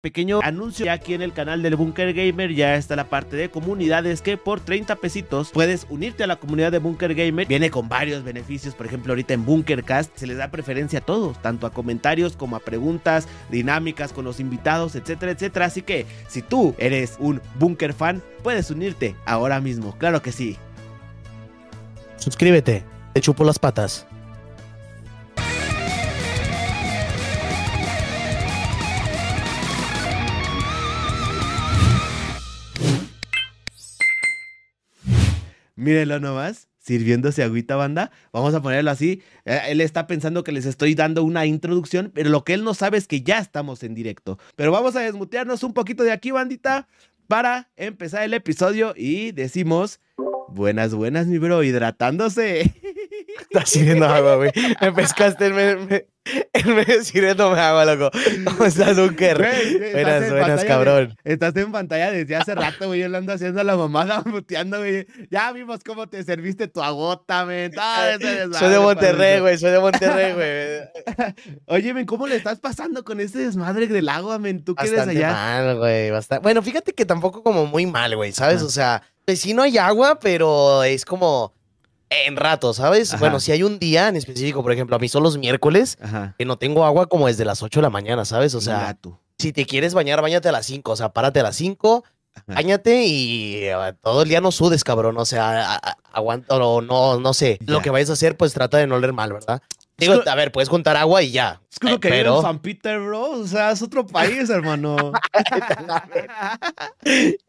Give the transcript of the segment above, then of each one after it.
Pequeño anuncio ya aquí en el canal del Bunker Gamer, ya está la parte de comunidades que por 30 pesitos puedes unirte a la comunidad de Bunker Gamer. Viene con varios beneficios, por ejemplo ahorita en Bunkercast se les da preferencia a todos, tanto a comentarios como a preguntas, dinámicas con los invitados, etcétera, etcétera. Así que si tú eres un Bunker fan, puedes unirte ahora mismo, claro que sí. Suscríbete, te chupo las patas. Mírenlo nomás, sirviéndose agüita banda. Vamos a ponerlo así. Eh, Él está pensando que les estoy dando una introducción, pero lo que él no sabe es que ya estamos en directo. Pero vamos a desmutearnos un poquito de aquí, bandita, para empezar el episodio y decimos... Buenas, buenas, mi bro, hidratándose. Está sirviendo agua, güey. Me pescaste el me, me, medio sirviéndome agua, loco. ¿Cómo estás, Dunker? Güey, estás Buenas, en buenas, cabrón. de- estás en pantalla desde hace rato, güey. Yo le ando haciendo la mamada, muteando, güey. Ya vimos cómo te serviste tu agota, desmadre, Soy de Monterrey, güey. Soy de Monterrey, güey. Oye, men, ¿cómo le estás pasando con este desmadre del agua, men? ¿Tú qué eres Bastante allá? mal, güey. bastante- Bueno, fíjate que tampoco como muy mal, güey, ¿sabes? Ajá. O sea, pues sí no hay agua, pero es como en rato, ¿sabes? Ajá. Bueno, si hay un día en específico, por ejemplo, a mí son los miércoles, Ajá. que no tengo agua como desde las 8 de la mañana, ¿sabes? O sea, gato. si te quieres bañar, bañate a las 5, o sea, párate a las 5, Ajá. Báñate y eh, todo el día no sudes, cabrón. O sea, aguanta o no, no sé. Lo que vayas a hacer, pues trata de no oler mal, ¿verdad? Digo, a ver, puedes juntar agua y ya. Es como eh, que en pero San Peter, bro. O sea, es otro país, hermano.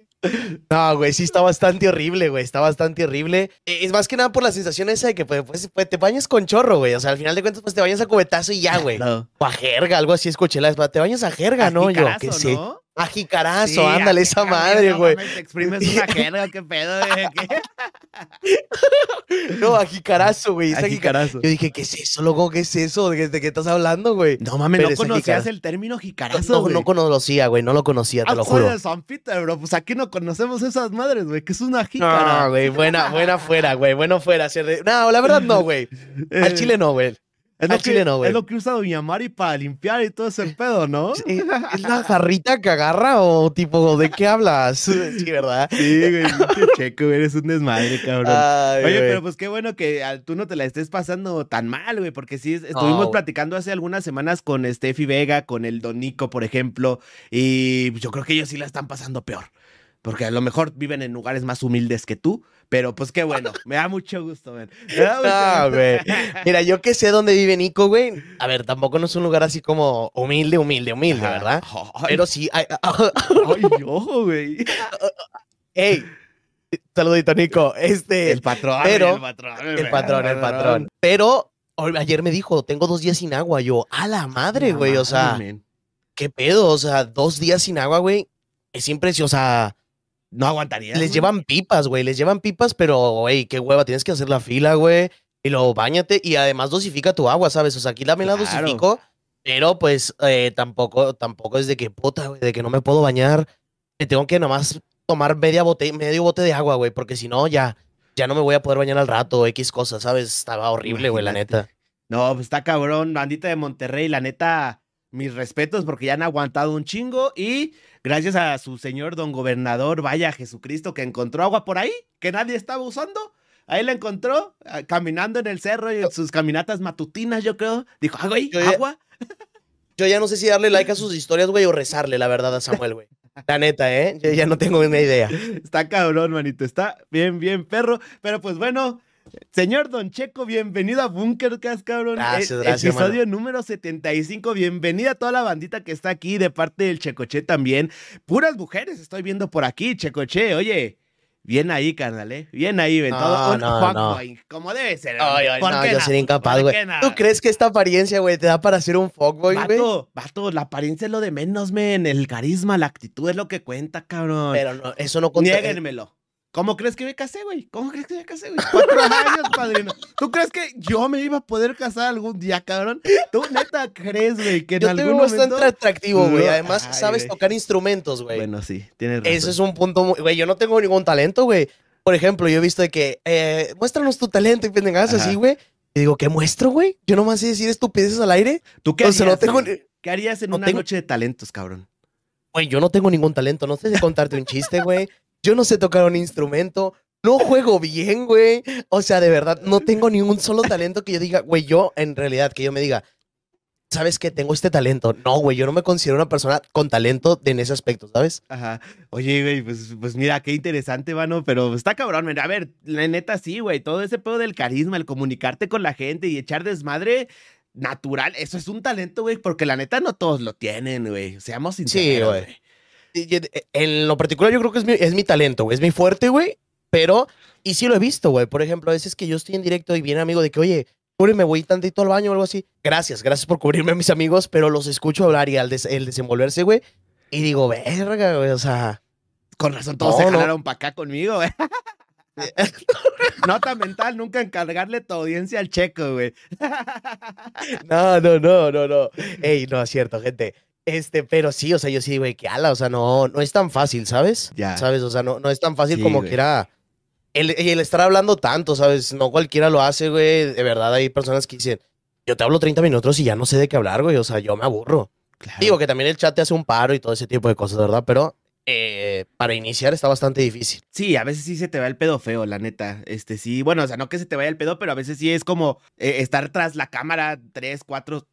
No, güey, sí está bastante horrible, güey. Está bastante horrible. Eh, Es más que nada por la sensación esa de que pues, pues, pues, te bañas con chorro, güey. O sea, al final de cuentas, pues te bañas a cubetazo y ya, güey. No. O a jerga, algo así escuché la vez. Te bañas a jerga, ¿no? Yo, qué sé. ¿no? A jicarazo, Sí, ándale, esa madre, no güey. mames, Te exprimes una jerga, qué pedo, güey. ¿Qué? No, a jicarazo, güey. A jica- jicarazo. Yo dije, ¿qué es eso, loco? ¿Qué es eso? ¿De, de qué estás hablando, güey? No mames, Pero no conocías el término No, jicarazo, no, güey. no conocía, güey, no lo conocía, te Ah, lo soy juro. de San Peter, bro. Pues aquí no conocemos esas madres, güey. Que es una No, jícara. güey, buena, buena fuera, güey, bueno fuera. No, la verdad no, güey. Al chile no, güey. Es lo que- no, güey. Es lo que usa Doña Mari para limpiar y todo ese pedo, ¿no? Sí, ¿Es la jarrita que agarra o tipo, de qué hablas? Sí, ¿verdad? Sí, güey. Checo, güey. Eres un desmadre, cabrón. Ay, Oye, güey. pero pues qué bueno que tú no te la estés pasando tan mal, güey, porque sí, estuvimos platicando hace algunas semanas con Steffi Vega, con el Don Nico, por ejemplo, y yo creo que ellos sí la están pasando peor, porque a lo mejor viven en lugares más humildes que tú, pero pues qué bueno, me da mucho gusto, man. Me da mucho Ah, gusto. Mira, yo que sé dónde vive Nico, güey. A ver, tampoco no es un lugar así como humilde, humilde, humilde, Ajá. ¿verdad? Ay, Pero sí, ay, ay, ojo, güey. hey, saludito, Nico. Este, El patrón, pero- el patrón, El patrón, el patrón. Pero ayer me dijo, tengo dos días sin agua. Yo, a la madre, güey. O sea. ¿qué pedo? O sea, dos días sin agua, güey. Es impresionante. O sea, no aguantaría. les güey. llevan pipas, güey. Les llevan pipas, pero, güey, qué hueva. Tienes que hacer la fila, güey. Y luego bañate. Y además dosifica tu agua, ¿sabes? O sea, aquí también la Claro. dosifico. Pero, pues, eh, tampoco, tampoco es de que, puta, güey, de que no me puedo bañar. Me tengo que nomás tomar media bote, medio bote de agua, güey. Porque si no, ya, ya no me voy a poder bañar al rato. X cosas, ¿sabes? Estaba horrible, güey, la neta. No, pues está cabrón, bandita de Monterrey, la neta, mis respetos porque ya han aguantado un chingo y gracias a su señor don gobernador, vaya Jesucristo, que encontró agua por ahí, que nadie estaba usando. Ahí la encontró, ah, caminando en el cerro y en sus caminatas matutinas, yo creo. Dijo, ah, güey, Yo ya- agua. Yo ya no sé si darle like a sus historias, güey, o rezarle, la verdad, a Samuel, güey. La neta, ¿eh? Yo ya no tengo ni idea. Está cabrón, manito, está bien, bien, perro. Pero pues bueno, señor Don Checo, bienvenido a Bunkercast, cabrón. Gracias, Eh, gracias, Episodio número 75. Bienvenida a toda la bandita que está aquí de parte del Checoche también. Puras mujeres estoy viendo por aquí, Checoche. Oye, bien ahí, carnal, ¿eh? Bien ahí, ven. No, todo un no, fuckboy, como debe ser. Ay, ay, ¿Por no, qué yo sería incapaz, ¿Por güey. ¿Tú crees que esta apariencia, güey, te da para ser un fuckboy, güey? Vato, vato, la apariencia es lo de menos, men. El carisma, la actitud es lo que cuenta, cabrón. Pero no, eso no conta. Niéguenmelo. ¿Cómo crees que me casé, güey? ¿Cómo crees que me casé, güey? Cuatro años, padrino. ¿Tú crees que yo me iba a poder casar algún día, cabrón? ¿Tú neta crees, güey, que en Yo te algún veo bastante momento... atractivo, güey. No, Además, ay, sabes tocar instrumentos, güey. Bueno, sí, tienes razón. Eso es un punto muy... Güey, yo no tengo ningún talento, güey. Por ejemplo, yo he visto de que... eh, muéstranos tu talento y pendejadas así, güey. Y digo, ¿qué muestro, güey? Yo nomás sé decir estupideces al aire. ¿Tú qué o harías, sea, no tengo güey? ¿Qué harías en no una tengo- noche de talentos, cabrón? güey, yo no tengo ningún talento, no sé de contarte un chiste, güey. Yo no sé tocar un instrumento, no juego bien, güey. O sea, de verdad, no tengo ningún solo talento que yo diga, güey, yo en realidad, que yo me diga, ¿sabes qué? Tengo este talento. No, güey, yo no me considero una persona con talento en ese aspecto, ¿sabes? Ajá. Oye, güey, pues, pues mira, qué interesante, mano, pero está cabrón. A ver, la neta sí, güey, todo ese pedo del carisma, el comunicarte con la gente y echar desmadre natural, eso es un talento, güey, porque la neta no todos lo tienen, güey. Seamos sinceros, güey. En lo particular yo creo que es mi, es mi talento, güey. Es mi fuerte, güey. Pero, y sí lo he visto, güey. Por ejemplo, a veces que yo estoy en directo y viene amigo de que, oye, me voy tantito al baño o algo así. Gracias, gracias por cubrirme a mis amigos, pero los escucho hablar y al el desenvolverse, güey. Y digo, verga, güey, o sea. Con razón, todos se jalaron para acá conmigo, güey. Nota mental, nunca encargarle tu audiencia al checo, güey. no, no, no, no, no. Ey, no, es cierto, gente. Este, pero sí, o sea, yo sí, güey, que ala, o sea, no, no es tan fácil, ¿sabes? Ya. ¿Sabes? O sea, no, no es tan fácil como que era el, el, estar hablando tanto, ¿sabes? No cualquiera lo hace, güey. De verdad, hay personas que dicen, yo te hablo 30 minutos y ya no sé de qué hablar, güey. O sea, yo me aburro. Digo que también el chat te hace un paro y todo ese tipo de cosas, ¿verdad? Pero eh, para iniciar está bastante difícil. Sí, a veces sí se te va el pedo feo, la neta. Este sí, bueno, o sea, no que se te vaya el pedo, pero a veces sí es como eh, estar tras la cámara tres, cuatro,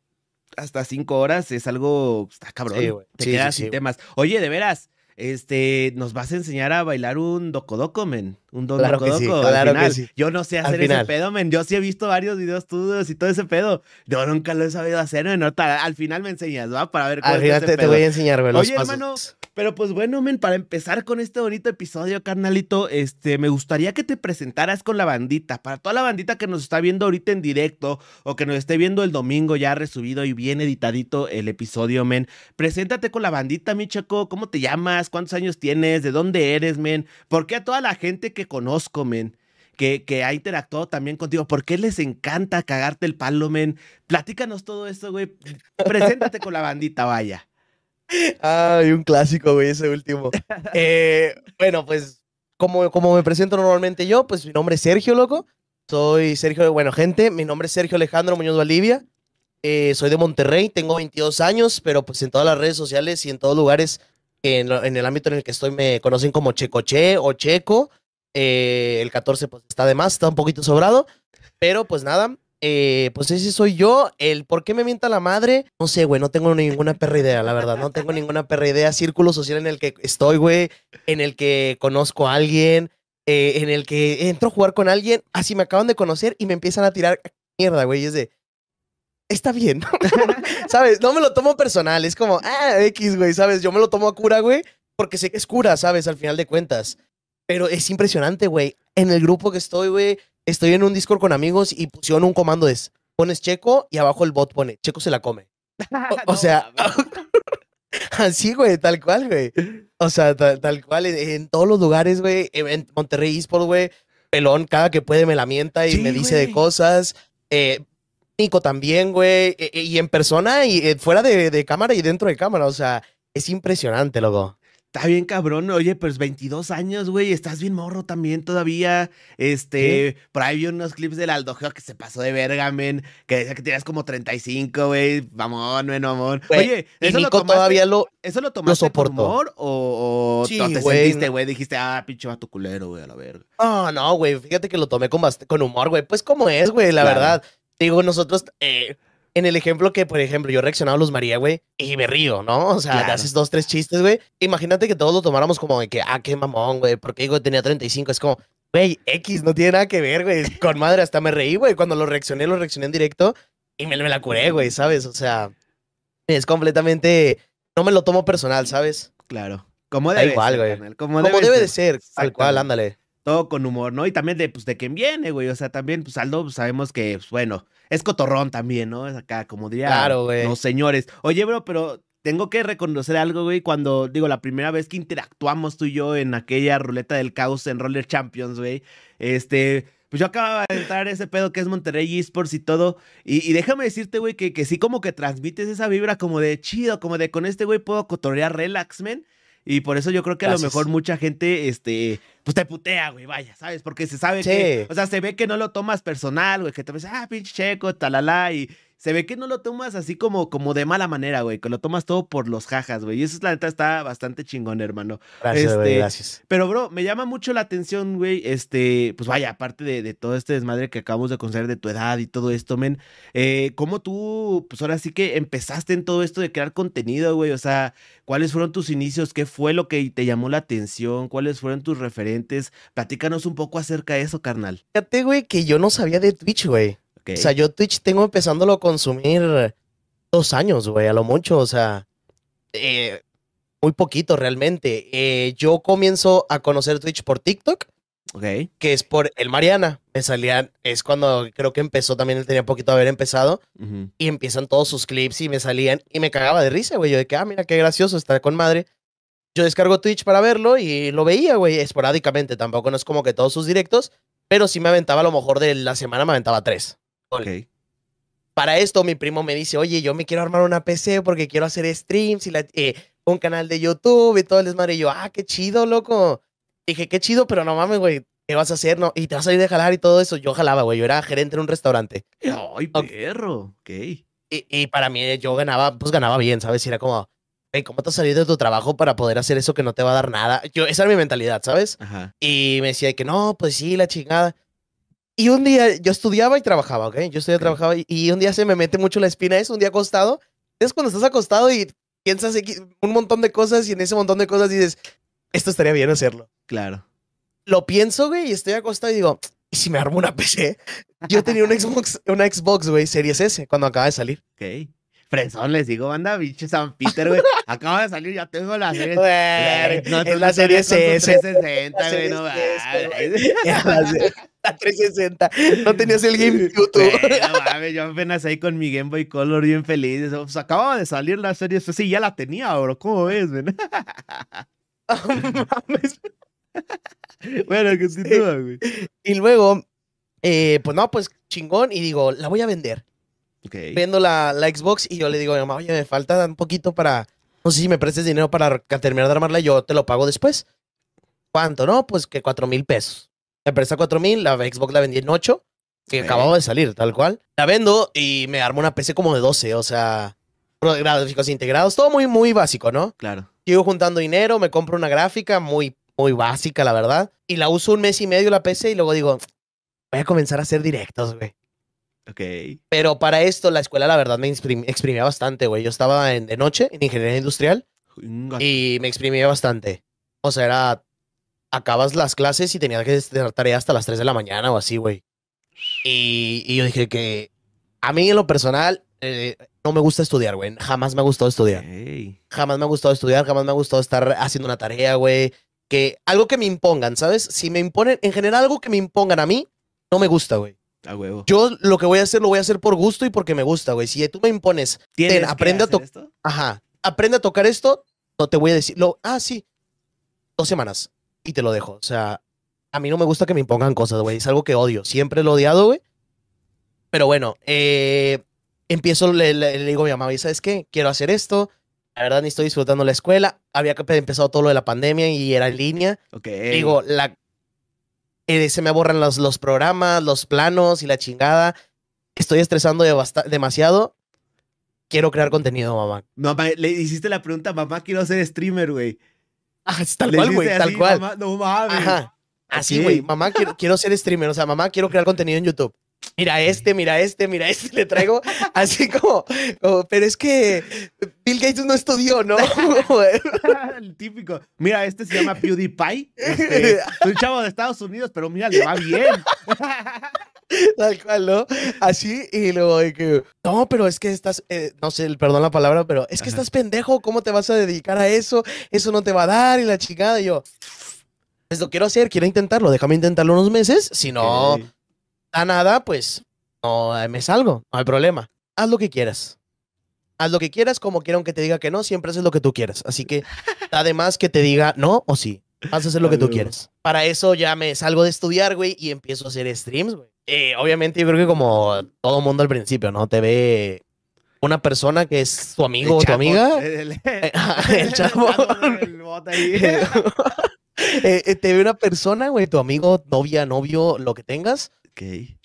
hasta cinco horas. Es algo, está cabrón. Sí, te quedas sin temas. Oye, de veras, este, nos vas a enseñar a bailar un docodoco, men. Un don claro claro que sí. Yo no sé hacer ese pedo, men. Yo sí he visto varios videos tuyos y todo ese pedo. Yo nunca lo he sabido hacer, men. Al final me enseñas, ¿va? Para ver cómo Al final te, voy a enseñar, güey. Oye, hermano, pero pues bueno, men, para empezar con este bonito episodio, carnalito, este, me gustaría que te presentaras con la bandita. Para toda la bandita que nos está viendo ahorita en directo o que nos esté viendo el domingo ya resubido y bien editadito el episodio, men. Preséntate con la bandita, mi chaco. ¿Cómo te llamas? ¿Cuántos años tienes? ¿De dónde eres, men? ¿Por qué a toda la gente que conozco, men? Que, que, ha interactuado también contigo. ¿Por qué les encanta cagarte el palo, men? Platícanos todo esto, güey. Preséntate con la bandita, vaya. Ay, un clásico, güey, ese último. Eh, bueno, pues, como, como me presento normalmente yo, pues mi nombre es Sergio, loco. Soy Sergio, bueno, gente, mi nombre es Sergio Alejandro Muñoz Valivia. Eh, soy de Monterrey, tengo 22 años, pero pues en todas las redes sociales y en todos lugares, en, en el ámbito en el que estoy, me conocen como Checoche o Checo. Eh, el 14 pues está de más, está un poquito sobrado. Pero pues nada, eh, pues ese soy yo. El por qué me mienta la madre, no sé, güey, no tengo ninguna perra idea, la verdad. No tengo ninguna perra idea. Círculo social en el que estoy, güey, en el que conozco a alguien, eh, en el que entro a jugar con alguien, así me acaban de conocer y me empiezan a tirar mierda, güey. es de, está bien, ¿sabes? No me lo tomo personal, es como, ah, X, güey, ¿sabes? Yo me lo tomo a cura, güey, porque sé que es cura, ¿sabes? Al final de cuentas. Pero es impresionante, güey. En el grupo que estoy, güey, estoy en un Discord con amigos y pusieron un comando de pones Checo y abajo el bot pone Checo se la come. O, sea, así, güey, tal cual, güey. O sea, tal, cual, en, todos los lugares, güey. En Monterrey Esports, güey. Pelón, cada que puede me la mienta y me dice de cosas. Eh, Nico también, güey. E, e, y en persona y eh, fuera de, de, cámara y dentro de cámara. O sea, es impresionante, loco. Está bien cabrón, oye, pues 22 años, güey, estás bien morro también todavía. Este, por ahí vi unos clips del Aldogeo que se pasó de verga, men, que decía que tenías como 35, güey, mamón, no mamón. Oye, eso lo tomaste, todavía lo ¿Eso lo tomaste por humor o, o te sentiste, güey, dijiste, ah, pinche tu culero, güey, a la verga? No, no, güey, fíjate que lo tomé con, con humor, güey, pues como es, güey, la verdad. Digo, nosotros, eh, en el ejemplo que, por ejemplo, yo reaccionaba a Luz María, güey, y me río, ¿no? O sea, te haces dos, tres chistes, güey. Imagínate que todos lo tomáramos como de que, ah, qué mamón, güey, porque digo, tenía 35. Es como, güey, X, no tiene nada que ver, güey. Con madre, hasta me reí, güey. Cuando lo reaccioné, lo reaccioné en directo y me, me la curé, güey, ¿sabes? O sea, es completamente. No me lo tomo personal, ¿sabes? Claro. Como debe igual, güey. Como, debe, de ser, tal cual, ándale todo con humor, ¿no? Y también de, pues, de quién viene, güey. O sea, también, pues, Aldo, pues, sabemos que, pues, bueno, es cotorrón también, ¿no? Es acá, como diría claro, güey. los señores. Oye, bro, pero tengo que reconocer algo, güey, cuando, digo, la primera vez que interactuamos tú y yo en aquella ruleta del caos en Roller Champions, güey, este, pues yo acababa de entrar ese pedo que es Monterrey Esports y todo, y, déjame decirte, güey, que, que sí como que transmites esa vibra como de chido, como de con este güey puedo cotorrear relax, men, y por eso yo creo que a lo mejor mucha gente, este, pues te putea, güey, vaya, ¿sabes? Porque se sabe que, o sea, se ve que no lo tomas personal, güey, que te ves, ah, pinche checo, talala, y, se ve que no lo tomas así como, como de mala manera, güey, que lo tomas todo por los jajas, güey. Y eso, la neta, está bastante chingón, hermano. Gracias, Este, gracias. Pero, bro, me llama mucho la atención, güey. Este, pues vaya, aparte de, de todo este desmadre que acabamos de conocer de tu edad y todo esto, men. Eh, ¿Cómo tú, pues ahora sí que empezaste en todo esto de crear contenido, güey? O sea, ¿cuáles fueron tus inicios? ¿Qué fue lo que te llamó la atención? ¿Cuáles fueron tus referentes? Platícanos un poco acerca de eso, carnal. Fíjate, güey, que yo no sabía de Twitch, güey. O sea, yo Twitch tengo empezándolo a consumir dos años, güey, a lo mucho, o sea, eh, muy poquito realmente. Eh, yo comienzo a conocer Twitch por TikTok, ok. que es por el Mariana. Me salían, es cuando creo que empezó también, él tenía poquito de haber empezado, Ujú. y empiezan todos sus clips y me salían, y me cagaba de risa, güey. Yo de que, ah, mira qué gracioso, está con madre. Yo descargo Twitch para verlo y lo veía, güey, esporádicamente. Tampoco no es como que todos sus directos, pero sí me aventaba a lo mejor de la semana, me aventaba tres. Ok. Para esto, mi primo me dice, oye, yo me quiero armar una PC porque quiero hacer streams y la- eh, un canal de YouTube y todo el desmadre. Y yo, ah, qué chido, loco. Dije, qué chido, pero no mames, güey, ¿qué vas a hacer? No, y te vas a ir de jalar y todo eso. Yo jalaba, güey, yo era gerente en un restaurante. Ay, perro. Ok. Y, y para mí, yo ganaba, pues ganaba bien, ¿sabes? Y era como, hey, ¿cómo te has salido de tu trabajo para poder hacer eso que no te va a dar nada? Yo, esa era mi mentalidad, ¿sabes? Ajá. Y me decía que no, pues sí, la chingada. Y un día yo estudiaba y trabajaba, ¿ok? Yo estudiaba y Ok. trabajaba y, y un día se me mete mucho la espina eso, un día acostado. Es cuando estás acostado y piensas un montón de cosas y en ese montón de cosas dices, esto estaría bien hacerlo. Claro. Lo pienso, güey, y estoy acostado y digo, ¿y si me armo una PC? Yo tenía un Xbox, una Xbox, güey, Series S, cuando acaba de salir. Ok. Fresón, les digo, banda, biche San Peter, güey. Acaba de salir, ya tengo la serie. Güey, No, es la serie S. 360, La güey, no mames. La, se- la 360. No tenías el tú. Güey, no mames, yo apenas ahí con mi Game Boy Color bien feliz. Pues acababa de salir la serie S. Sí, ya la tenía, bro. ¿Cómo ves, güey? Mames. bueno, continúa, güey. Y luego, eh, pues no, pues chingón. Y digo, la voy a vender. Ok. Vendo la, la Xbox y yo le digo a mi mamá, oye, me falta un poquito para. No sé si me prestes dinero para terminar de armarla, yo te lo pago después. ¿Cuánto? No, pues que cuatro mil pesos. Me presta cuatro mil, la Xbox la vendí en ocho, que Ok. acababa de salir, tal cual. La vendo y me armo una PC como de 12, o sea, gráficos integrados, todo muy, muy básico, ¿no? Claro. Sigo juntando dinero, me compro una gráfica muy, muy básica, la verdad. Y la uso un mes y medio la PC y luego digo, voy a comenzar a hacer directos, güey. Ok. Pero para esto, la escuela, la verdad, me exprim- exprimía bastante, güey. Yo estaba en, de noche en ingeniería industrial y me exprimía bastante. O sea, era. Acabas las clases y tenías que hacer tarea hasta las 3 de la mañana o así, güey. Y, y yo dije que a mí, en lo personal, eh, no me gusta estudiar, güey. Jamás me ha gustado estudiar. Ok. Jamás me ha gustado estudiar, jamás me ha gustado estar haciendo una tarea, güey. Que algo que me impongan, ¿sabes? Si me imponen, en general, algo que me impongan a mí, no me gusta, güey. A huevo. Yo lo que voy a hacer, lo voy a hacer por gusto y porque me gusta, güey. Si tú me impones, ¿Tienes ten, aprende a hacer to- esto? ajá, aprende a tocar esto, no te voy a decir, lo, ah, sí, dos semanas y te lo dejo. O sea, a mí no me gusta que me impongan cosas, güey. Es algo que odio. Siempre lo he odiado, güey. Pero bueno, eh, empiezo, le, le- le digo a mi mamá, "Oye, ¿sabes qué? Quiero hacer esto. La verdad, ni estoy disfrutando la escuela. Había empezado todo lo de la pandemia y era en línea. Ok. Digo, la, eh, se me borran los, los programas, los planos y la chingada. Estoy estresando de demasiado. Quiero crear contenido, mamá. Mamá, le hiciste la pregunta, mamá, quiero ser streamer, güey. Ah, tal Le cual, güey, tal así, cual. mamá, no mames. Ajá. Así, güey. Mamá, quiero, quiero ser streamer. O sea, mamá, quiero crear contenido en YouTube. Mira este, mira este, mira este. Le traigo así como, como, pero es que Bill Gates no estudió, ¿no? El típico. Mira, este se llama PewDiePie. Este, es un chavo de Estados Unidos, pero mira, le va bien. Tal cual, ¿no? Así, y luego de que, no, pero es que estás, eh, no sé, perdón la palabra, pero es que estás pendejo, ¿cómo te vas a dedicar a eso? Eso no te va a dar y la chingada. Y yo, pues lo quiero hacer, quiero intentarlo, déjame intentarlo unos meses. Si no. Da nada, pues no eh, me salgo, no hay problema. Haz lo que quieras. Haz lo que quieras, como quiera, aunque te diga que no, siempre haces lo que tú quieras. Así que, además que te diga no o sí, vas a hacer lo que tú quieras. Para eso ya me salgo de estudiar, güey, y empiezo a hacer streams, güey. Eh, obviamente, yo creo que como todo mundo al principio, ¿no? Te ve una persona que es tu amigo El o tu amiga. El, El chatbot. El bot ahí. Eh, eh, te ve una persona, güey, tu amigo, novia, novio, lo que tengas. Ok.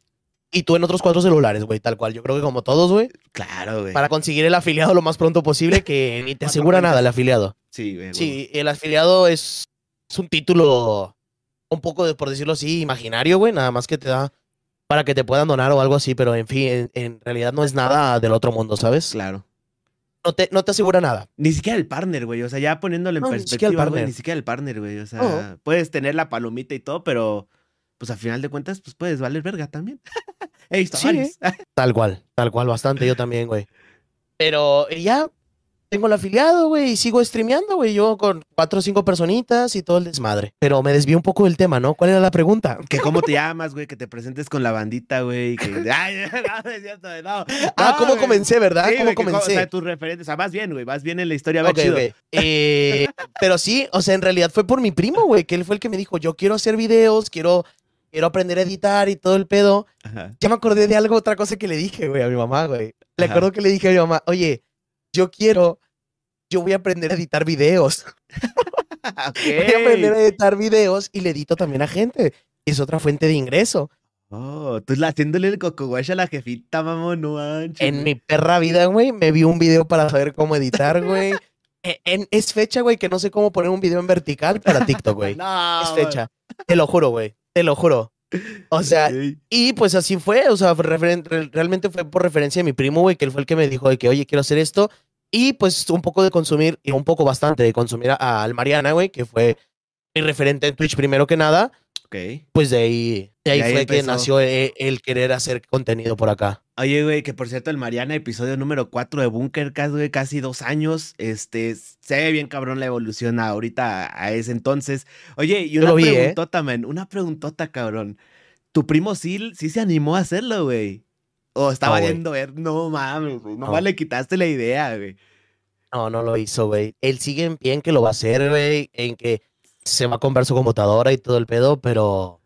Y tú en otros cuatro celulares, güey, tal cual. Yo creo que como todos, güey. Claro, güey. Para conseguir el afiliado lo más pronto posible, que ni te asegura nada el afiliado. Sí, güey. Sí, el afiliado es, es un título un poco, de, por decirlo así, imaginario, güey. Nada más que te da para que te puedan donar o algo así, pero en fin, en, en realidad no es nada del otro mundo, ¿sabes? Claro. No te, no te asegura nada. Ni siquiera el partner, güey. O sea, ya poniéndolo en No, perspectiva, ni siquiera el partner, güey. O sea, No. puedes tener la palomita y todo, pero pues a final de cuentas, pues puedes valer verga también. Visto Sí, varios. Tal cual, tal cual, bastante, yo también, güey. Pero eh, ya tengo el afiliado, güey, y sigo streameando, güey, yo con cuatro o cinco personitas y todo el desmadre. Pero me desvié un poco del tema, ¿no? ¿Cuál era la pregunta? Que cómo te llamas, güey, que te presentes con la bandita, güey. Que... Ay, no, no es cierto, no. Ah, No, ¿cómo comencé, verdad? Sí, ¿Cómo que comencé? O sea, tus referentes, o sea, vas bien, güey, vas bien en la historia, va chido. Eh, pero sí, o sea, en realidad fue por mi primo, güey, que él fue el que me dijo, yo quiero hacer videos, quiero, quiero aprender a editar y todo el pedo. Ajá. Ya me acordé de algo, otra cosa que le dije, güey, a mi mamá, güey. Le Ajá. acuerdo que le dije a mi mamá, oye, yo quiero, yo voy a aprender a editar videos. Ok. Voy a aprender a editar videos y le edito también a gente. Es otra fuente de ingreso. Oh, tú haciéndole el cocoguash a la jefita, mamón, no manches. En mi perra vida, güey, me vi un video para saber cómo editar, güey. E- en- es fecha, güey, que no sé cómo poner un video en vertical para TikTok, güey. No, es fecha. Te lo juro, güey. Te lo juro. O sea, y pues así fue. O sea, realmente fue por referencia de mi primo, güey, que él fue el que me dijo de que, oye, quiero hacer esto. Y pues un poco de consumir, y un poco bastante de consumir a- al Mariana, güey, que fue mi referente en Twitch primero que nada. Ok. Pues de ahí, de ahí, De ahí fue que nació e- el, querer hacer contenido por acá. Oye, güey, que por cierto, el Mariana, episodio número 4 de Bunkercast, güey, casi dos años. Este, se ve bien cabrón la evolución ahorita a, ese entonces. Oye, y una vi, ¿eh? preguntota, man, una preguntota, cabrón. ¿Tu primo sí, sí se animó a hacerlo, güey? O estaba No, viendo ver, no mames, güey, No. nomás le quitaste la idea, güey. No, no lo hizo, güey. Él sigue en pie en que lo va a hacer, güey, en que se va a comprar su computadora y todo el pedo, pero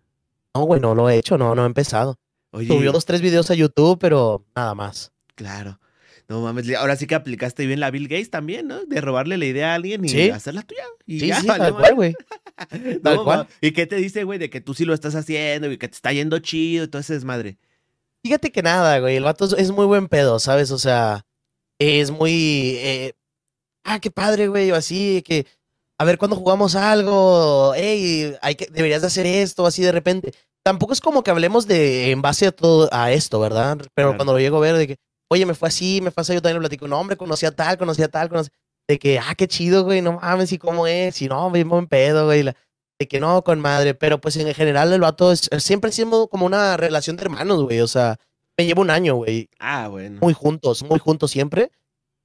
no, güey, no lo he hecho, no, no he empezado. Oye, Subió dos, tres videos a YouTube, pero nada más. claro. No mames, ahora sí que aplicaste bien la Bill Gates también, ¿no? De robarle la idea a alguien y Sí. hacerla tuya. Y Sí, ya, sí, tal cual, güey. tal No, cual. ¿Y qué te dice, güey, de que tú sí lo estás haciendo y que te está yendo chido y todo ese desmadre? Fíjate que nada, güey. El vato es- es muy buen pedo, ¿sabes? O sea, es muy. eh, ah, qué padre, güey. O así, que. A ver, cuando jugamos algo, hey, hay que, deberías de hacer esto, así de repente. Tampoco es como que hablemos de en base a todo a esto, ¿verdad? Pero Claro. cuando lo llego a ver, de que, oye, me fue así, me fue así, yo también lo platico. No, hombre, conocí a tal, conocí a tal, conocí. De que, ah, qué chido, güey, no mames, y cómo es, y no, bien buen pedo, güey. la- de que no, con madre. Pero pues en general el vato es, siempre sido como una relación de hermanos, güey. O sea, me llevo un año, güey. Ah, bueno. Muy juntos, muy juntos siempre.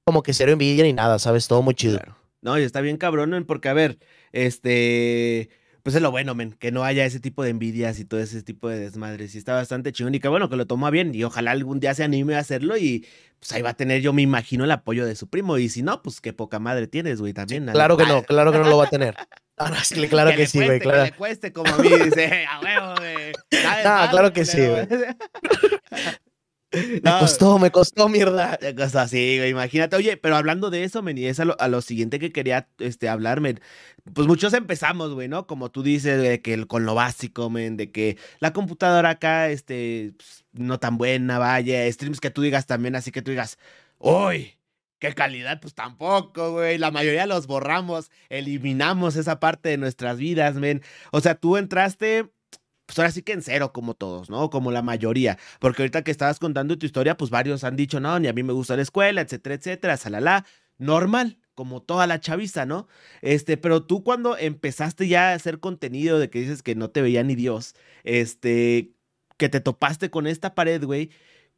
Como que cero envidia ni nada, ¿sabes? Todo muy chido. Claro. No, y está bien cabrón, men, porque a ver, este, pues es lo bueno, men, que no haya ese tipo de envidias y todo ese tipo de desmadres. Y está bastante chingón y que bueno, que lo toma bien y ojalá algún día se anime a hacerlo y pues ahí va a tener, yo me imagino, el apoyo de su primo. Y si no, pues qué poca madre tienes, güey, también. la Claro que no, claro que no lo va a tener. Ah, no, claro que, sí, güey. Claro. Que le cueste como a mí, dice, a huevo, güey. Más, claro que sí, culero". Me No, costó, me costó, mierda. cosas así, güey, imagínate. Oye, pero hablando de eso, men, y es a lo, a lo siguiente que quería este, hablar, men. Pues muchos empezamos, güey, ¿no? Como tú dices, de que el- con lo básico, men, de que la computadora acá, este, pues, no tan buena, vaya, streams que tú digas también, así que tú digas, uy, qué calidad, pues tampoco, güey. La mayoría los borramos, eliminamos esa parte de nuestras vidas, men. O sea, tú entraste pues ahora sí que en cero como todos, ¿no? Como la mayoría. Porque ahorita que estabas contando tu historia, pues varios han dicho, no, ni a mí me gusta la escuela, etcétera, etcétera, salala. Normal, como toda la chaviza, ¿no? Este, pero tú cuando empezaste ya a hacer contenido de que dices que no te veía ni Dios, este, que te topaste con esta pared, güey.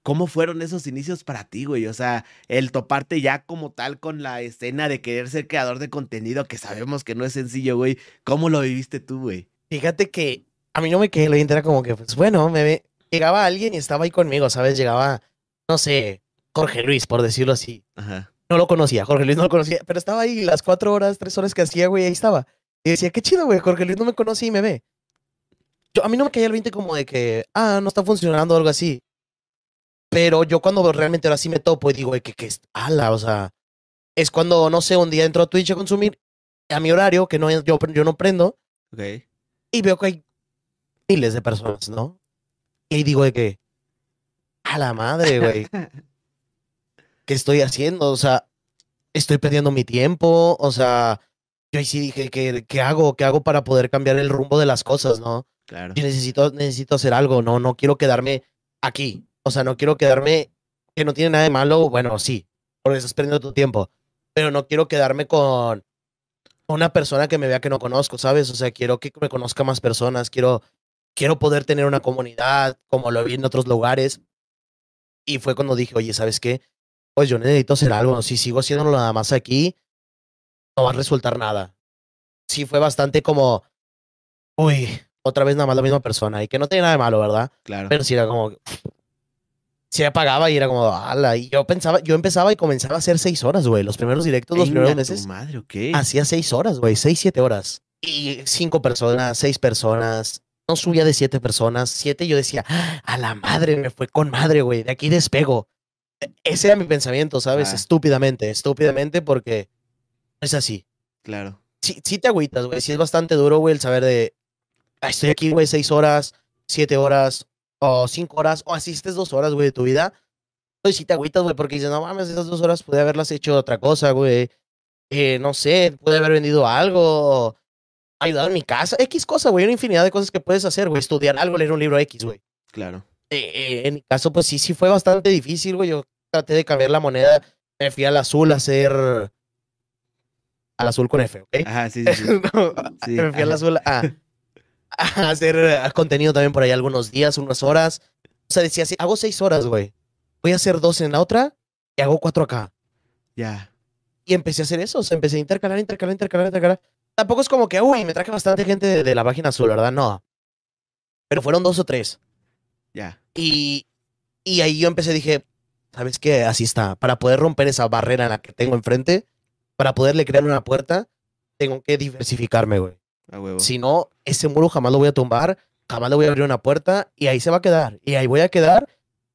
¿Cómo fueron esos inicios para ti, güey? O sea, el toparte ya como tal con la escena de querer ser creador de contenido, que sabemos que no es sencillo, güey. ¿Cómo lo viviste tú, güey? Fíjate que a mí no me quedé, lo era como que, pues bueno, me ve. Llegaba alguien y estaba ahí conmigo, ¿sabes? Llegaba, no sé, Jorge Luis, por decirlo así. Ajá. No lo conocía, Jorge Luis no lo conocía, pero estaba ahí las cuatro horas, tres horas que hacía, güey, ahí estaba. Y decía, qué chido, güey, Jorge Luis no me conoce y me ve. Yo, a mí no me caía el 20 como de que, ah, no está funcionando o algo así. Pero yo cuando realmente ahora sí me topo y digo, güey, que, que es, ala, o sea, es cuando, no sé, un día entro a Twitch a consumir a mi horario, que no, yo, yo no prendo, Ok. y veo que hay miles de personas, ¿no? Y digo de que, a la madre, güey. ¿Qué estoy haciendo? O sea, estoy perdiendo mi tiempo. O sea, yo ahí sí dije, ¿qué, qué hago? ¿Qué hago para poder cambiar el rumbo de las cosas, no? Claro. Yo necesito, necesito hacer algo, no, no quiero quedarme aquí. O sea, no quiero quedarme, que no tiene nada de malo, bueno, sí, porque estás perdiendo tu tiempo, pero no quiero quedarme con una persona que me vea que no conozco, ¿sabes? O sea, quiero que me conozca más personas, quiero, quiero poder tener una comunidad como lo vi en otros lugares. Y fue cuando dije, oye, ¿sabes qué? Pues yo necesito hacer algo. Si sigo haciéndolo nada más aquí, no va a resultar nada. Sí, fue bastante como, uy, otra vez nada más la misma persona. Y que no tiene nada de malo, ¿verdad? Claro. Pero sí era como, se apagaba y era como, ala. Y yo pensaba, yo empezaba y comenzaba a hacer seis horas, güey. Los primeros directos, los primeros meses, madre, ok. hacía seis horas, güey. Seis, siete horas. Y cinco personas, seis personas. No subía de siete personas. Siete yo decía, a la madre, me fue con madre, güey. De aquí despego. E- Ese era mi pensamiento, ¿sabes? Ah. Estúpidamente, estúpidamente porque es así. Claro. Sí, sí te agüitas, güey. Sí es bastante duro, güey, el saber de, "Ah, estoy aquí, güey, seis horas, siete horas, o cinco horas, o asistes dos horas, güey, de tu vida. Pues sí te agüitas, güey, porque dices, no mames, esas dos horas pude haberlas hecho otra cosa, güey. Eh, no sé, pude haber vendido algo, ayudado en mi casa, X cosa, güey, una infinidad de cosas que puedes hacer, güey. Estudiar algo, leer un libro X, güey. Claro. Eh, eh, en mi caso, pues sí, sí fue bastante difícil, güey. Yo traté de cambiar la moneda, me fui al azul a hacer... Al azul con F, ¿ok? Ajá, sí, sí. sí. No, Sí, me fui al azul a, a hacer eh, contenido también por ahí algunos días, unas horas. O sea, decía así, hago seis horas, güey. Voy a hacer dos en la otra y hago cuatro acá. Ya. Y empecé a hacer eso, o sea, empecé a intercalar, intercalar, intercalar, intercalar. Tampoco es como que, uy, me traje bastante gente de, de la página azul, ¿verdad? No. Pero fueron dos o tres. Ya. Y, y ahí yo empecé, dije, ¿sabes qué? Así está. Para poder romper esa barrera en la que tengo enfrente, para poderle crear una puerta, tengo que diversificarme, güey. A huevo. Si no, ese muro jamás lo voy a tumbar, jamás le voy a abrir una puerta y ahí se va a quedar. Y ahí voy a quedar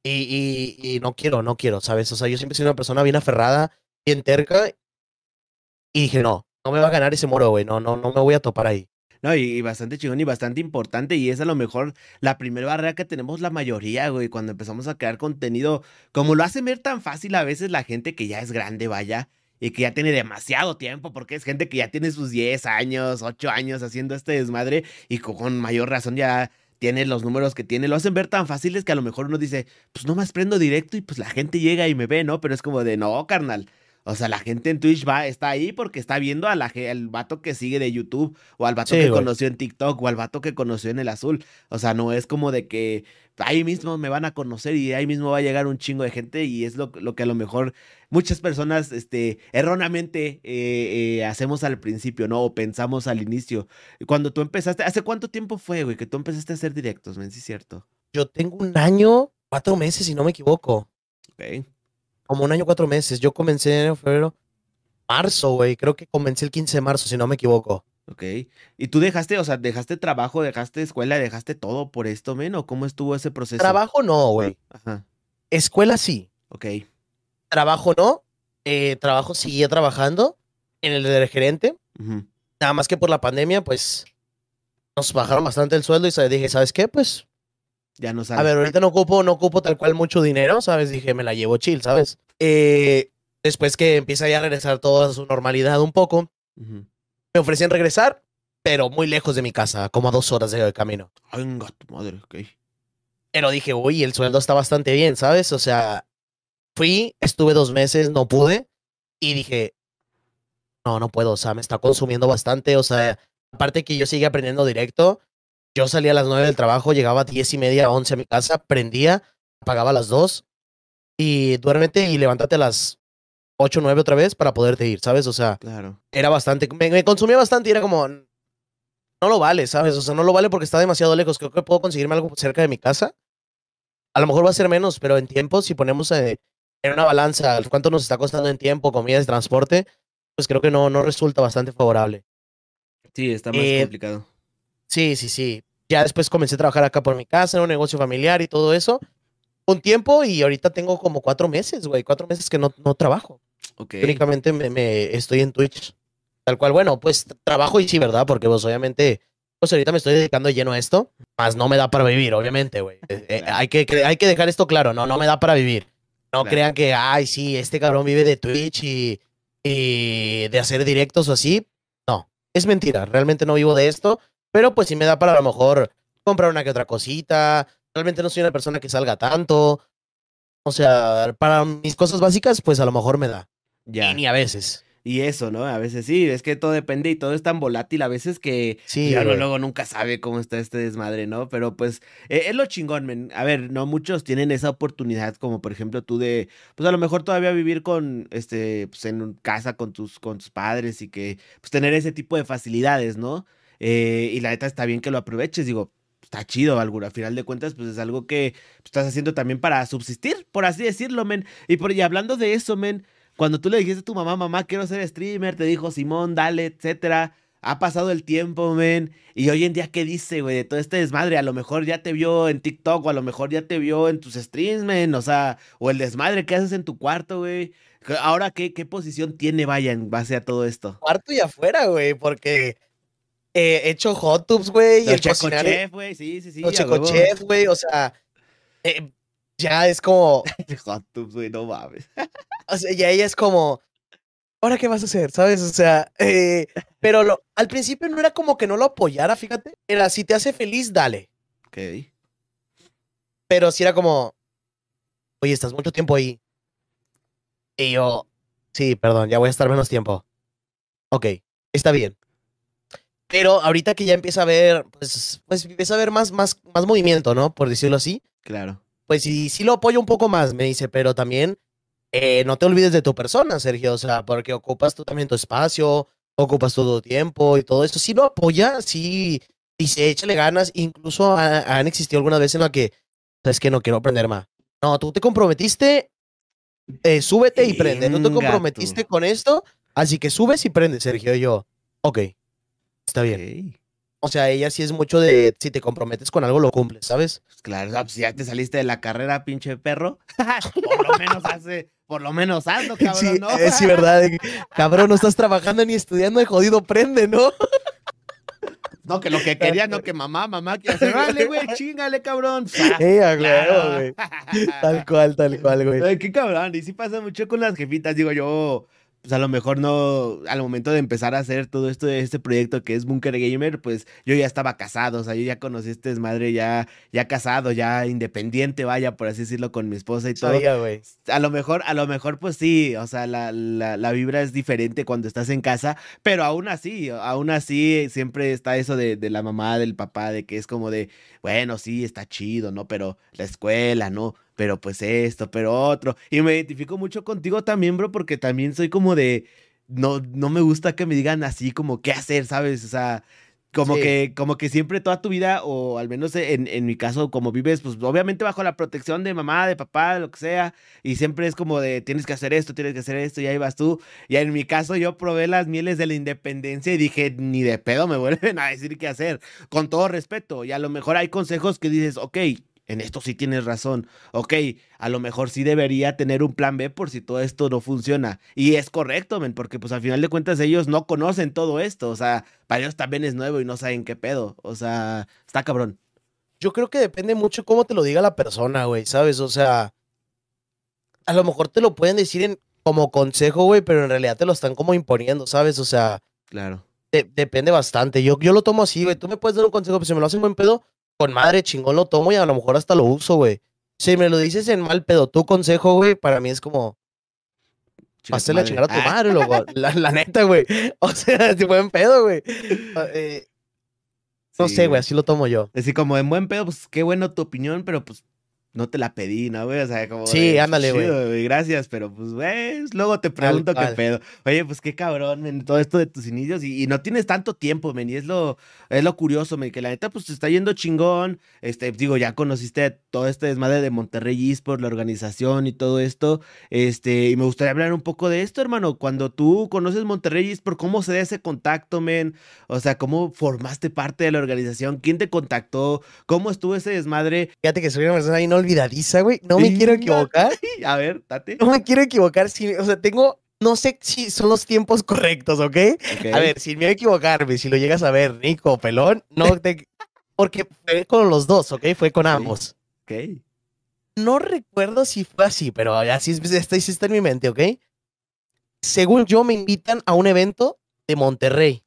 y, y- y no quiero, no quiero, ¿sabes? O sea, yo siempre he sido una persona bien aferrada, bien terca y dije, no, no me va a ganar ese muro, güey. No, no, no me voy a topar ahí. No, y, bastante chingón y bastante importante. Y es a lo mejor la primera barrera que tenemos la mayoría, güey, cuando empezamos a crear contenido. Como lo hacen ver tan fácil a veces la gente que ya es grande, vaya, y que ya tiene demasiado tiempo, porque es gente que ya tiene sus 10 años, 8 años haciendo este desmadre y co- con mayor razón ya tiene los números que tiene. Lo hacen ver tan fáciles que a lo mejor uno dice, pues no más prendo directo y pues la gente llega y me ve, ¿no? Pero es como de, no, carnal. O sea, la gente en Twitch va, está ahí porque está viendo a la, al vato que sigue de YouTube, o al vato Sí, que conoció en TikTok, o al vato que conoció en el azul. O sea, no es como de que ahí mismo me van a conocer y ahí mismo va a llegar un chingo de gente, y es lo, lo que a lo mejor muchas personas, este, erróneamente eh, eh, hacemos al principio, ¿no? O pensamos al inicio. Cuando tú empezaste, ¿hace cuánto tiempo fue, güey, que tú empezaste a hacer directos, men? Sí, es cierto. Yo tengo un año, cuatro meses, si no me equivoco. Ok. Como un año, cuatro meses. Yo comencé en enero, febrero, marzo, güey. Creo que comencé el 15 de marzo, si no me equivoco. Ok. ¿Y tú dejaste, o sea, dejaste trabajo, dejaste escuela, dejaste todo por esto, men? ¿O cómo estuvo ese proceso? Trabajo no, güey. Ajá. Escuela sí. Ok. Trabajo no. Eh, trabajo seguía trabajando en el del gerente. Ujú. Nada más que por la pandemia, pues nos bajaron bastante el sueldo y dije, ¿sabes qué? Pues, Ya no sabes. a ver, ahorita no ocupo, no ocupo tal cual mucho dinero, ¿sabes? Dije, me la llevo chill, ¿sabes? Eh, después que empieza ya a regresar todo a su normalidad un poco, Ujú. me ofrecían regresar, pero muy lejos de mi casa, como a dos horas de camino. Venga, tu madre, ok. Pero dije, uy, el sueldo está bastante bien, ¿sabes? O sea, fui, estuve dos meses, no pude, y dije, no, no puedo, o sea, me está consumiendo bastante, o sea, aparte que yo seguía aprendiendo directo, yo salía a las nueve del trabajo, llegaba a diez y media, once a mi casa, prendía, apagaba a las dos, y duérmete y levántate a las ocho, nueve otra vez para poderte ir, ¿sabes? O sea, Claro. era bastante, me, me consumía bastante y era como, no lo vale, ¿sabes? O sea, no lo vale porque está demasiado lejos. Creo que puedo conseguirme algo cerca de mi casa. A lo mejor va a ser menos, pero en tiempo, si ponemos eh, en una balanza cuánto nos está costando en tiempo, comida y transporte, pues creo que no, no resulta bastante favorable. Sí, está más Eh, complicado. Sí, sí, sí. Ya después comencé a trabajar acá por mi casa, en un negocio familiar y todo eso. Un tiempo y ahorita tengo como cuatro meses, güey. Cuatro meses que no, no trabajo. Ok. únicamente me, me- estoy en Twitch. Tal cual, bueno, pues trabajo y sí, ¿verdad? Porque pues obviamente pues ahorita me estoy dedicando lleno a esto, más no me da para vivir, obviamente, güey. Eh, eh, hay, que, hay que dejar esto claro, no, no me da para vivir. No crean que, ay, sí, este cabrón vive de Twitch y, y de hacer directos o así. No, es mentira, realmente no vivo de esto, pero pues sí me da para a lo mejor comprar una que otra cosita. Realmente no soy una persona que salga tanto. O sea, para mis cosas básicas, pues a lo mejor me da. Ya. Y ni a veces. Y eso, ¿no? A veces sí, es que todo depende y todo es tan volátil a veces que sí, ya luego nunca sabe cómo está este desmadre, ¿no? Pero pues eh, es lo chingón, men. A ver, no muchos tienen esa oportunidad como por ejemplo tú de, pues a lo mejor todavía vivir con, este, pues en casa con tus, con tus padres y que, pues tener ese tipo de facilidades, ¿no? Eh, y la neta está bien que lo aproveches, digo, está chido, algo. A final de cuentas, pues es algo que estás haciendo también para subsistir, por así decirlo, men. Y, por, y hablando de eso, men, cuando tú le dijiste a tu mamá, mamá, quiero ser streamer, te dijo Simón, dale, etcétera. Ha pasado el tiempo, men. Y hoy en día, ¿qué dice, güey? De todo este desmadre. A lo mejor ya te vio en TikTok o a lo mejor ya te vio en tus streams, men. O sea, o el desmadre que haces en tu cuarto, güey. Ahora, ¿qué, qué posición tiene, vaya, en base a todo esto? Cuarto y afuera, güey, porque eh, he hecho hot tubs, güey. El Checo Chef, güey, sí, sí, sí. El Checo Chef, güey, o sea, eh, ya es como... hot tubs, güey, no mames. o sea, ya ella es como... ¿Ahora qué vas a hacer? ¿Sabes? O sea, eh, pero lo, al principio no era como que no lo apoyara, fíjate. Era, si te hace feliz, dale. Ok. Pero si era como, oye, estás mucho tiempo ahí. Y yo, sí, perdón, ya voy a estar menos tiempo. Ok, está bien. Pero ahorita que ya empieza a ver, pues, pues empieza a ver más, más, más movimiento, ¿no? Por decirlo así. Claro. Pues sí, sí lo apoyo un poco más, me dice, pero también eh, no te olvides de tu persona, Sergio, o sea, porque ocupas tú también tu espacio, ocupas todo tu tiempo y todo eso. Sí lo apoya, sí dice, échale ganas. Incluso han existido algunas veces en las que, sabes que no quiero aprender más. No, tú te comprometiste, eh, súbete y prende. No te comprometiste con esto, así que subes y prende, Sergio. Y yo, ok. Está bien. O sea, ella sí es mucho de si te comprometes con algo, lo cumples, ¿sabes? Claro, pues ya te saliste de la carrera, pinche perro. por lo menos hace, por lo menos hazlo, cabrón, sí, ¿no? sí, verdad. cabrón, no estás trabajando ni estudiando, de jodido prende, ¿no? No, que lo que quería, no que mamá, mamá, que hacer, vale, güey, chingale, cabrón. Eh, claro, güey. Tal cual, tal cual, güey. Qué cabrón. Y sí pasa mucho con las jefitas, digo yo pues a lo mejor no, al momento de empezar a hacer todo esto de este proyecto que es Bunker Gamer, pues yo ya estaba casado, o sea, yo ya conocí a este desmadre ya, ya casado, ya independiente, vaya, por así decirlo, con mi esposa y todo. a lo mejor, a lo mejor, pues sí, o sea, la, la, la, vibra es diferente cuando estás en casa, pero aún así, aún así siempre está eso de, de la mamá, del papá, de que es como de, bueno, sí, está chido, ¿no? Pero la escuela, ¿no? Pero pues esto, pero otro. Y me identifico mucho contigo también, bro, porque también soy como de, no, no me gusta que me digan así como qué hacer, ¿sabes? O sea, como que, como que siempre toda tu vida, o al menos en, en, mi caso, como vives, pues obviamente bajo la protección de mamá, de papá, lo que sea, y siempre es como de tienes que hacer esto, tienes que hacer esto, y ahí vas tú. Y en mi caso, yo probé las mieles de la independencia y dije, ni de pedo me vuelven a decir qué hacer, con todo respeto. Y a lo mejor hay consejos que dices, ok, en esto sí tienes razón. Ok, a lo mejor sí debería tener un plan B por si todo esto no funciona. Y es correcto, men, porque pues al final de cuentas ellos no conocen todo esto. O sea, para ellos también es nuevo y no saben qué pedo. O sea, está cabrón. Yo creo que depende mucho cómo te lo diga la persona, güey, ¿sabes? O sea, a lo mejor te lo pueden decir en, como consejo, güey, pero en realidad te lo están como imponiendo, ¿sabes? O sea, claro. depende bastante. Yo, yo lo tomo así, güey. Tú me puedes dar un consejo, pero si me lo hacen buen pedo, con madre chingón lo tomo y a lo mejor hasta lo uso, güey. Si me lo dices en mal pedo, tu consejo, güey, para mí es como. Pásale a chingar a tu madre, loco. La, la neta, güey. O sea, si buen pedo, güey. Ah, eh, no sé, güey, así lo tomo yo. Así como en buen pedo, pues qué bueno tu opinión, pero pues no te la pedí, ¿no, güey? O sea, como. Sí, ándale, güey. Gracias, pero pues, güey, luego te pregunto qué pedo. Oye, pues qué cabrón, men, todo esto de tus inicios y, no tienes tanto tiempo, men, y es lo, es lo curioso, men, que la neta, pues te está yendo chingón. Este, digo, ya conociste todo este desmadre de Monterrey por la organización y todo esto. Este, y me gustaría hablar un poco de esto, hermano. Cuando tú conoces Monterrey por cómo se da ese contacto, men. O sea, cómo formaste parte de la organización, quién te contactó, cómo estuvo ese desmadre. Fíjate que soy una persona olvidadiza, güey. No me quiero equivocar. A ver, date. No me quiero equivocar. o sea, tengo no sé si son los tiempos correctos, ¿ok? Ok. A ver, sin miedo a equivocarme, si lo llegas a ver, Nico, pelón, no te... Porque fue con los dos, ¿ok? Fue con ambos. Ok. No recuerdo si fue así, pero así es- está, está en mi mente, ¿ok? Según yo, me invitan a un evento de Monterrey.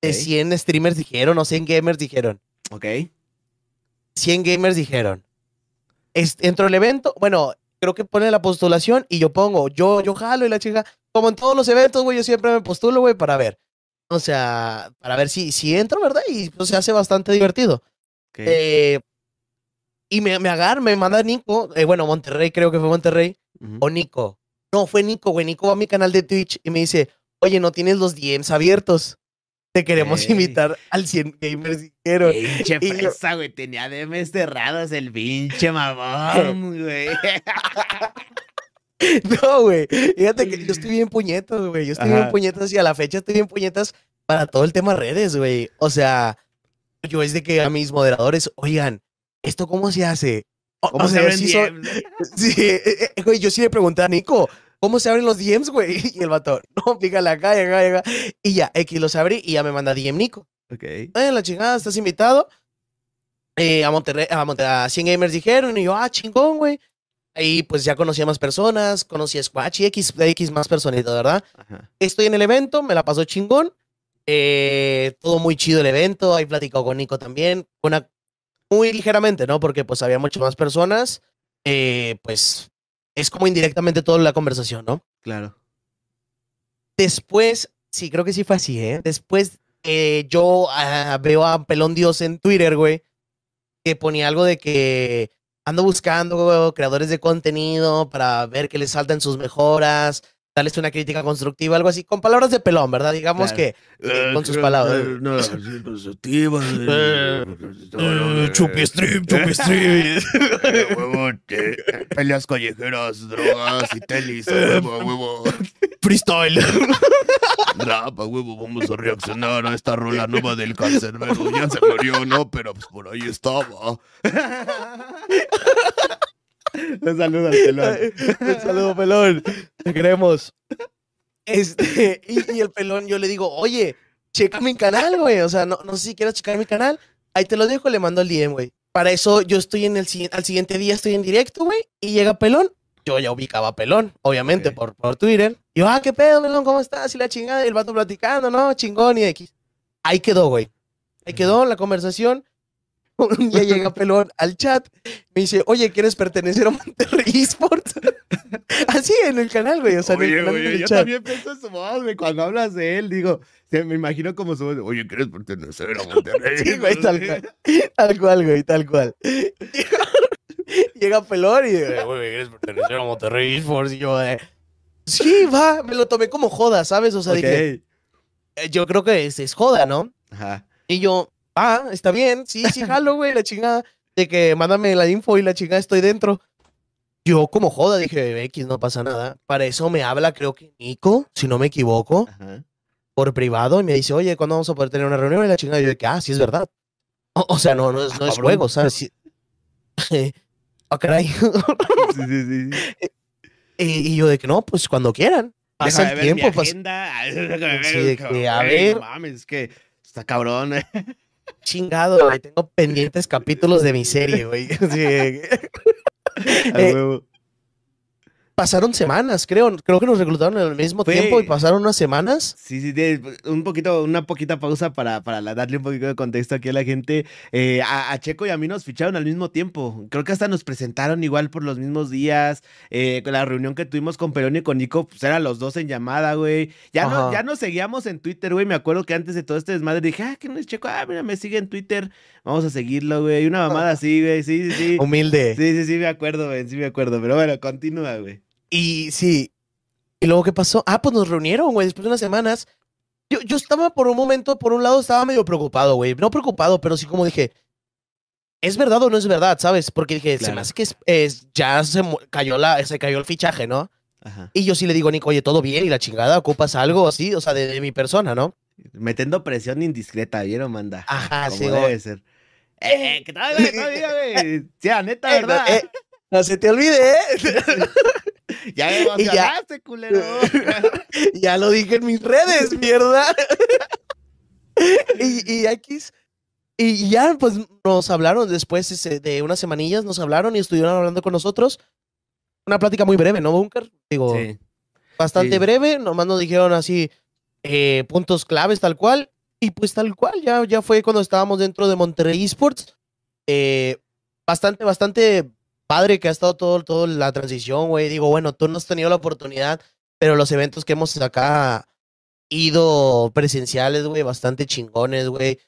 De Ok. 100 streamers dijeron, o 100 gamers dijeron. Ok. 100 gamers dijeron. Es- entro al evento, bueno, creo que pone la postulación y yo pongo, yo, yo jalo y la chica, como en todos los eventos, güey, yo siempre me postulo, güey, para ver. O sea, para ver si, si entro, ¿verdad? Y pues se hace bastante divertido. Eh, y me, me agarra, me manda Nico, eh, bueno, Monterrey, creo que fue Monterrey, o Nico. No, fue Nico, güey. Nico va a mi canal de Twitch y me dice, oye, no tienes los DMs abiertos. Te queremos Ey. invitar al 100 gamers dijeron. Pinche fresa, güey. Tenía DMs cerrados el pinche mamón, güey. No, güey. Fíjate que yo estoy bien puñetas, güey. Yo estoy bien Ajá. puñetas y a la fecha estoy bien puñetas para todo el tema redes, güey. O sea, yo es de que a mis moderadores, oigan, ¿esto cómo se hace? O- ¿Cómo o se sea? Sí, eh, eh, güey, yo sí le pregunté a Nico, ¿cómo se abren los DMs, güey? Y el vato, no, pícale acá, y acá, y acá. Y ya, X los abrí y ya me manda DM Nico. Ok. Eh, la chingada, estás invitado. Eh, a Monterrey, a Monterrey, a 100 gamers dijeron, y yo, ah, chingón, güey. Ahí pues ya conocí a más personas, conocí a Squatch y X, X más personitas, ¿verdad? Ajá. Estoy en el evento, me la pasó chingón. Eh, todo muy chido el evento, ahí platicado con Nico también. Una, muy ligeramente, ¿no? Porque pues había muchas más personas. Eh, pues es como indirectamente toda la conversación, ¿no? Claro. Después, sí, creo que sí fue así, ¿eh? Después eh, yo ah, veo a Pelón Dios en Twitter, güey, que ponía algo de que ando buscando güey, creadores de contenido para ver qué les saltan sus mejoras, darles una crítica constructiva, algo así, con palabras de pelón, ¿verdad? Digamos Claro. que eh, con sus palabras. No. Eh, eh, chupi stream, chupi stream. Eh, huevo, te- Peleas callejeras, drogas y tenis, huevo, huevo. Freestyle. Rap, a huevo, vamos a reaccionar a esta rola nueva del cancerbero. Ya se murió, ¿no? Pero pues por ahí estaba. Un saludo al pelón. Un saludo, pelón. Te queremos. Este, y, y el pelón, yo le digo, oye, checa mi canal, güey. O sea, no, no sé si quieres checar mi canal. Ahí te lo dejo, le mando el DM, güey. Para eso yo estoy en el al siguiente día, estoy en directo, güey. Y llega pelón. Yo ya ubicaba a pelón, obviamente, Ok. por, por Twitter. Y yo, ah, qué pedo, pelón, ¿cómo estás? Y la chingada, y el vato platicando, ¿no? Chingón y X. Ahí quedó, güey. Ahí quedó la conversación. Un día llega Pelón al chat, me dice, oye, ¿quieres pertenecer a Monterrey Esports? Así en el canal, güey, o sea, en el canal del yo chat. también pienso en su voz, güey. Cuando hablas de él, digo, se me imagino como su voz. Oye, ¿quieres pertenecer a Monterrey? Sí, güey, tal cual. Tal cual, güey, tal cual. Llega Pelón y dice, güey, ¿quieres pertenecer a Monterrey Esports? Y yo, eh, sí, va, me lo tomé como joda, ¿sabes? O sea, dije, eh, yo creo que es, es joda, ¿no? Ajá. Y yo, ah, está bien, sí, sí, jalo, güey, la chingada. De que mándame la info y la chingada estoy dentro. Yo, como joda, dije, X, no pasa nada. Para eso me habla, creo que Nico, si no me equivoco, Ajá. por privado, y me dice, oye, ¿cuándo vamos a poder tener una reunión? Y la chingada, yo, que, ah, sí, es verdad. O, o sea, no, no es, no es juego, ¿sabes? Sí. Ah, caray. Sí, sí, sí. y, y yo, de que no, pues cuando quieran. Pasa el tiempo, pasa ver, Sí, de que, a ver. no mames, es que está cabrón. Chingado, güey. Tengo pendientes capítulos de mi serie, güey. pasaron semanas, creo. Creo que nos reclutaron al mismo Fue- tiempo y pasaron unas semanas. Sí, sí, un poquito, una poquita pausa para, para darle un poquito de contexto aquí a la gente. Eh, a, a Checo y a mí nos ficharon al mismo tiempo. Creo que hasta nos presentaron igual por los mismos días. Eh, con la reunión que tuvimos con Perón y con Nico, pues eran los dos en llamada, güey. Ya, no, ya nos seguíamos en Twitter, güey. Me acuerdo que antes de todo este desmadre dije, ah, que no es Checo, ah, mira, me sigue en Twitter. Vamos a seguirlo, güey. Y una mamada así, güey. Sí, sí, sí. Humilde. Sí, sí, sí, me acuerdo, güey. Sí, me acuerdo. Pero bueno, continúa, güey. Y sí. ¿Y luego qué pasó? Ah, pues nos reunieron, güey, después de unas semanas. Yo, yo estaba por un momento, por un lado, estaba medio preocupado, güey. No preocupado, pero sí como dije, ¿es verdad o no es verdad, sabes? Porque dije, se Claro. me hace que es, es- ya se cayó, la, se cayó el fichaje, ¿no? Ajá. Y yo sí le digo a Nico, oye, ¿todo bien? Y la chingada, ¿ocupas algo así? O sea, de, de mi persona, ¿no? Metiendo presión indiscreta, ¿vieron, manda? Ajá, Como sí, debe güey. ser. Eh, ¿qué tal, güey? Todavía, güey. Sí, neta, Eh, ¿verdad? no, eh, no se te olvide, ¿eh? Ya me emocionaste, culero. ya lo dije en mis redes, mierda. y, y X. Y ya, pues nos hablaron después de unas semanillas, nos hablaron y estuvieron hablando con nosotros. Una plática muy breve, ¿no, Bunker? Digo, bastante breve. Nomás nos dijeron así eh, puntos claves, tal cual. Y pues tal cual, ya, ya fue cuando estábamos dentro de Monterrey Esports. Eh, bastante, bastante padre que ha estado todo, todo la transición, güey. Digo, bueno, tú no has tenido la oportunidad, pero los eventos que hemos acá ido presenciales, güey, bastante chingones, güey.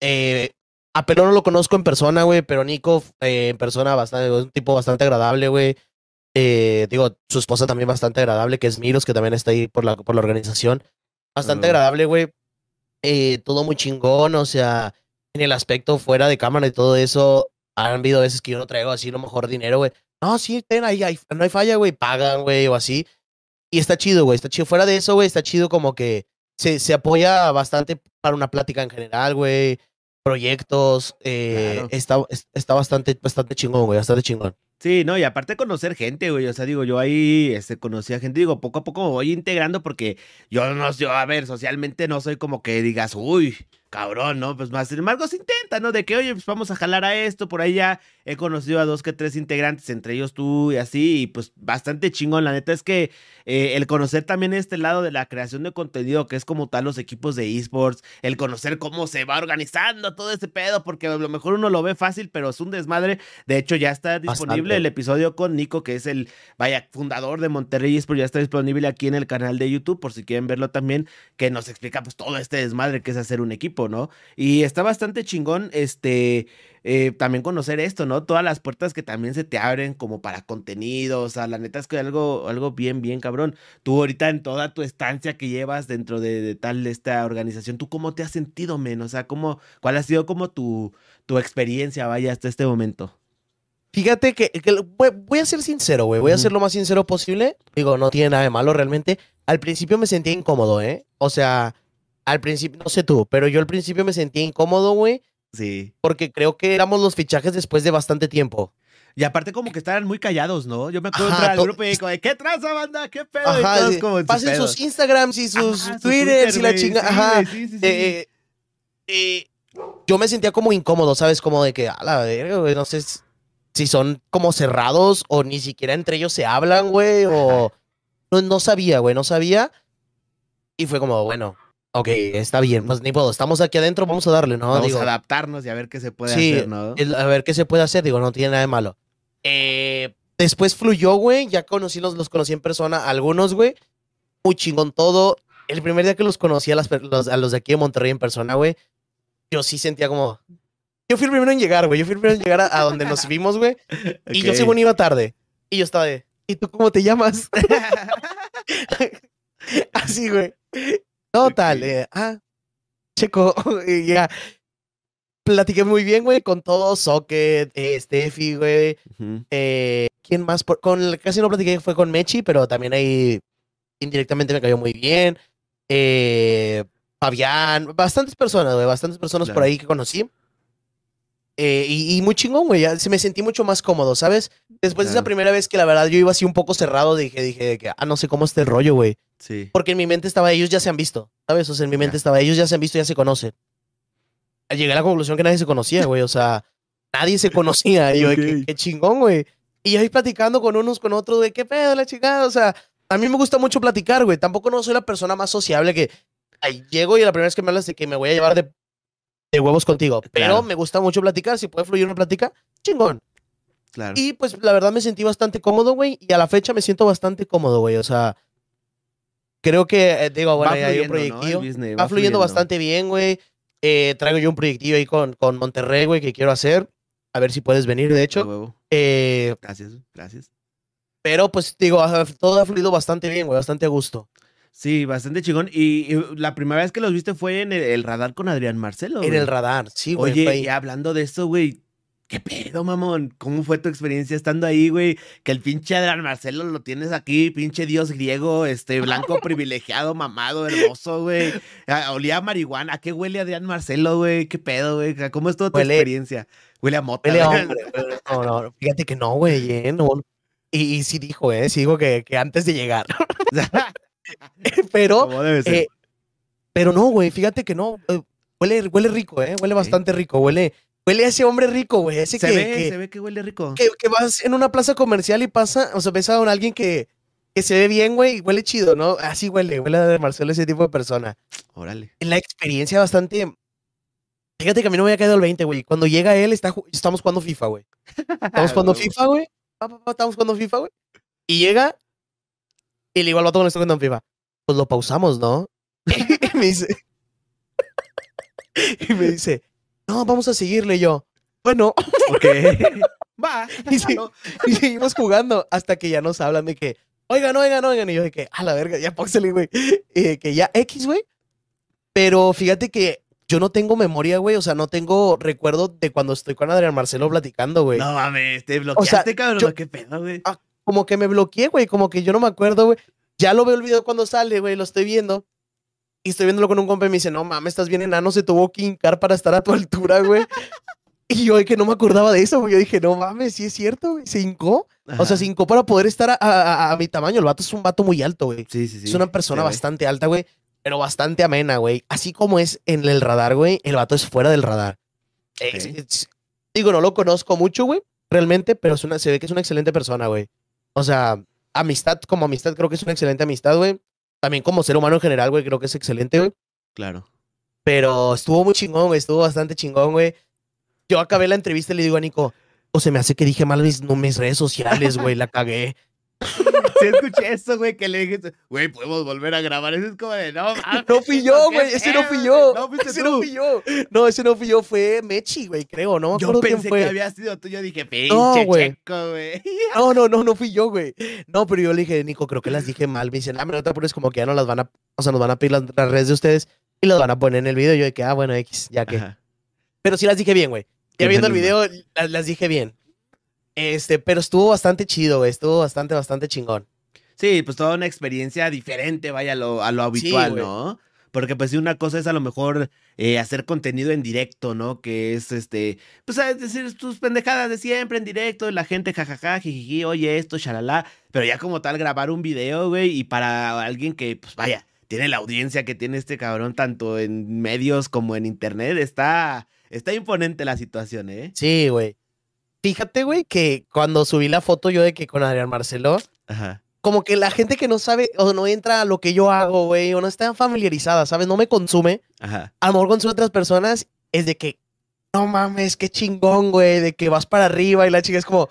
Eh, a Pelón no lo conozco en persona, güey, pero Nico eh, en persona bastante, es un tipo bastante agradable, güey. Eh, digo, su esposa también bastante agradable, que es Miros, que también está ahí por la, por la organización. Bastante agradable, güey. Eh, todo muy chingón, o sea, en el aspecto fuera de cámara y todo eso, han habido veces que yo no traigo así lo mejor dinero, güey. No, sí, ten, ahí, no hay falla, güey, pagan, güey, o así. Y está chido, güey, está chido. Fuera de eso, güey, está chido como que se, se apoya bastante para una plática en general, güey proyectos. Eh, está, está bastante, bastante chingón, güey, bastante chingón. Sí, no, y aparte conocer gente, güey. O sea, digo, yo ahí este, conocí a gente, digo, poco a poco me voy integrando porque yo no, yo, a ver, socialmente no soy como que digas, uy, cabrón, ¿no? Pues más, sin embargo, se intenta, ¿no? De que, oye, pues vamos a jalar a esto, por ahí ya he conocido a dos que tres integrantes, entre ellos tú y así, y pues bastante chingón. La neta es que eh, el conocer también este lado de la creación de contenido, que es como tal los equipos de esports, el conocer cómo se va organizando todo ese pedo, porque a lo mejor uno lo ve fácil, pero es un desmadre. De hecho, ya está disponible el episodio con Nico, que es el, vaya, fundador de Monterrey Esports, ya está disponible aquí en el canal de YouTube, por si quieren verlo también, que nos explica pues todo este desmadre que es hacer un equipo, ¿no? Y está bastante chingón, este eh, también conocer esto, ¿no? Todas las puertas que también se te abren como para contenido, o sea, la neta es que algo, algo bien, bien cabrón. Tú ahorita en toda tu estancia que llevas dentro de, tal esta organización, ¿tú cómo te has sentido, men? O sea, ¿cómo, ¿cuál ha sido como tu, tu experiencia, vaya, hasta este momento? Fíjate que, voy, a ser sincero, güey. Voy a ser lo más sincero posible. Digo, no tiene nada de malo realmente. Al principio me sentía incómodo, ¿eh? O sea, al principio, no sé tú, pero yo al principio me sentía incómodo, güey. Sí. Porque creo que éramos los fichajes después de bastante tiempo. Y aparte como que estaban muy callados, ¿no? Yo me acuerdo del grupo y como, ¿qué traza, banda? ¿Qué pedo? Ajá, pasen sus Instagrams y sus Twitters y la chingada. Ajá. Sí, sí, eh, eh, yo me sentía como incómodo, ¿sabes? Como de que, a la verga, güey, no sé si son como cerrados o ni siquiera entre ellos se hablan, güey, o... No, no sabía, güey, no sabía. Y fue como, bueno, Ok, está bien, pues ni puedo, estamos aquí adentro, vamos a darle, ¿no? Vamos a adaptarnos y a ver qué se puede hacer, ¿no? a ver qué se puede hacer, digo, no tiene nada de malo. Eh, después fluyó, güey, ya conocí, los, los conocí en persona, algunos, güey, muy chingón todo. El primer día que los conocí a, los, a los de aquí de Monterrey en persona, güey, yo sí sentía como... Yo fui el primero en llegar, güey, yo fui el primero en llegar a, donde nos vimos, güey, y yo según iba tarde, y yo estaba de, ¿y tú cómo te llamas? Así, güey. No, tal, eh, ah, checo, ya. Platiqué muy bien, güey, con todos, Socket, eh, Steffi, güey. eh, ¿Quién más? con casi no platiqué, fue con Mechi, pero también ahí indirectamente me cayó muy bien. Eh, Fabián, bastantes personas, güey, bastantes personas por ahí que conocí. Eh, y, muy chingón, güey. Se me sentí mucho más cómodo, ¿sabes? Después de esa primera vez que la verdad yo iba así un poco cerrado, dije, dije que, ah, no sé cómo está el rollo, güey. Sí. Porque en mi mente estaba, ellos ya se han visto, ¿sabes? O sea, en mi mente estaba, ellos ya se han visto, ya se conocen. Llegué a la conclusión que nadie se conocía, güey. O sea, nadie se conocía. Y yo, qué, chingón, güey. Y ahí platicando con unos, con otros, de qué pedo, la chingada. O sea, a mí me gusta mucho platicar, güey. Tampoco no soy la persona más sociable que ahí llego y la primera vez que me hablas de que me voy a llevar de de huevos contigo. Pero me gusta mucho platicar. Si puede fluir una plática, chingón. Claro. Y pues la verdad me sentí bastante cómodo, güey. Y a la fecha me siento bastante cómodo, güey. O sea, creo que, eh, digo, bueno, hay un proyectillo. va, fluyendo, bastante bien, güey. Eh, traigo yo un proyectillo ahí con, con Monterrey, güey, que quiero hacer. A ver si puedes venir, de hecho. Eh, gracias, gracias. Pero pues digo, todo ha fluido bastante bien, güey, bastante a gusto. Sí, bastante chingón. Y, la primera vez que los viste fue en el, radar con Adrián Marcelo. En el radar, sí, güey. Oye, y hablando de esto, güey, ¿qué pedo, mamón? ¿Cómo fue tu experiencia estando ahí, güey? Que el pinche Adrián Marcelo lo tienes aquí, pinche dios griego, este, blanco privilegiado, mamado, hermoso, güey. Ah, olía a marihuana. ¿A qué huele Adrián Marcelo, güey? ¿Qué pedo, güey? ¿Cómo es toda tu experiencia? Huele a mota. Huele a hombre. No, no, fíjate que no, güey, ¿eh? No, Y, y sí dijo, ¿eh? Sí dijo que, que antes de llegar. pero, eh, pero no, güey, fíjate que no. eh, Huele, huele rico, ¿eh? Huele bastante rico. Huele, huele a ese hombre rico, güey. Ese se que, ve, que, se ve que huele rico. que, que vas en una plaza comercial y pasa, o sea, ves a alguien que, que se ve bien, güey, y huele chido, ¿no? Así huele, huele a Marcelo ese tipo de persona. Órale. La experiencia bastante. Fíjate que a mí no me había caído el 20, güey. Cuando llega él, está, estamos jugando FIFA, güey. Estamos jugando FIFA, güey. Estamos jugando FIFA, güey. Y llega y le digo al vato cuando estoy jugando en FIFA. Pues lo pausamos, ¿no? y me dice. y me dice, no, vamos a seguirle Y yo. Bueno, Ok. Va. y, y seguimos jugando hasta que ya nos hablan de que, oigan, oigan, oigan. Y yo de que, a la verga, ya póngsele, güey. Y de que ya X, güey. Pero fíjate que yo no tengo memoria, güey. O sea, no tengo recuerdo de cuando estoy con Adrián Marcelo platicando, güey. No mames, te bloqueaste, cabrón. yo- ¿Qué pedo, güey? Como que me bloqueé, güey, como que yo no me acuerdo, güey. Ya lo veo el video cuando sale, güey, lo estoy viendo. Y estoy viéndolo con un compa y me dice, no mames, estás bien enano, se tuvo que hincar para estar a tu altura, güey. y yo, que no me acordaba de eso, güey. Yo dije, no mames, sí es cierto, güey. Se hincó. O sea, se hincó para poder estar a, a- a- a mi tamaño. El vato es un vato muy alto, güey. Sí, sí, sí. es una persona bastante alta, güey. Pero bastante amena, güey. Así como es en el radar, güey, el vato es fuera del radar. Es- Ok. es- digo, no lo conozco mucho, güey, realmente, pero es una, se ve que es una excelente persona, güey. O sea, amistad, como amistad, creo que es una excelente amistad, güey. También como ser humano en general, güey, creo que es excelente, güey. Claro. Pero estuvo muy chingón, güey, estuvo bastante chingón, güey. Yo acabé la entrevista y le digo a Nico, o se me hace que dije mal mis, no, mis redes sociales, güey, la cagué. Sí escuché eso, güey, que le dije, güey, podemos volver a grabar. Eso es como de, no mames. No fui yo, ¿qué güey, ese no fui yo. No ese tú. no fui yo. No, ese no fui yo, fue Mechi, güey, creo, no me Yo pensé que había sido tú. Yo dije, pinche No, checo, güey. No, no, no, no fui yo, güey. No, pero yo le dije, Nico, creo que las dije mal. Me dicen, ah, pero no te apures, como que ya no las van a, o sea, nos van a pedir las, las redes de ustedes y las van a poner en el video. Yo de que, ah, bueno, X, ya que. Ajá. Pero sí las dije bien, güey. Ya viendo el video, las, las dije bien. Este, pero estuvo bastante chido, güey. Estuvo bastante, bastante chingón. Sí, pues toda una experiencia diferente, vaya, a lo, a lo habitual. ¿no? Porque pues sí, una cosa es a lo mejor eh, hacer contenido en directo, ¿no? Que es este, pues es decir tus pendejadas de siempre en directo, la gente jajaja, jijiji, oye esto, shalala, pero ya como tal grabar un video, güey, y para alguien que, pues vaya, tiene la audiencia que tiene este cabrón tanto en medios como en internet, está, está imponente la situación, ¿eh? Sí, güey. Fíjate, güey, que cuando subí la foto yo de que con Adrián Marcelo, Ajá. como que la gente que no sabe o no entra a lo que yo hago, güey, o no está familiarizada, ¿sabes? No me consume. Ajá. a lo mejor con otras personas es de que, no mames, qué chingón, güey, de que vas para arriba y la chica es como,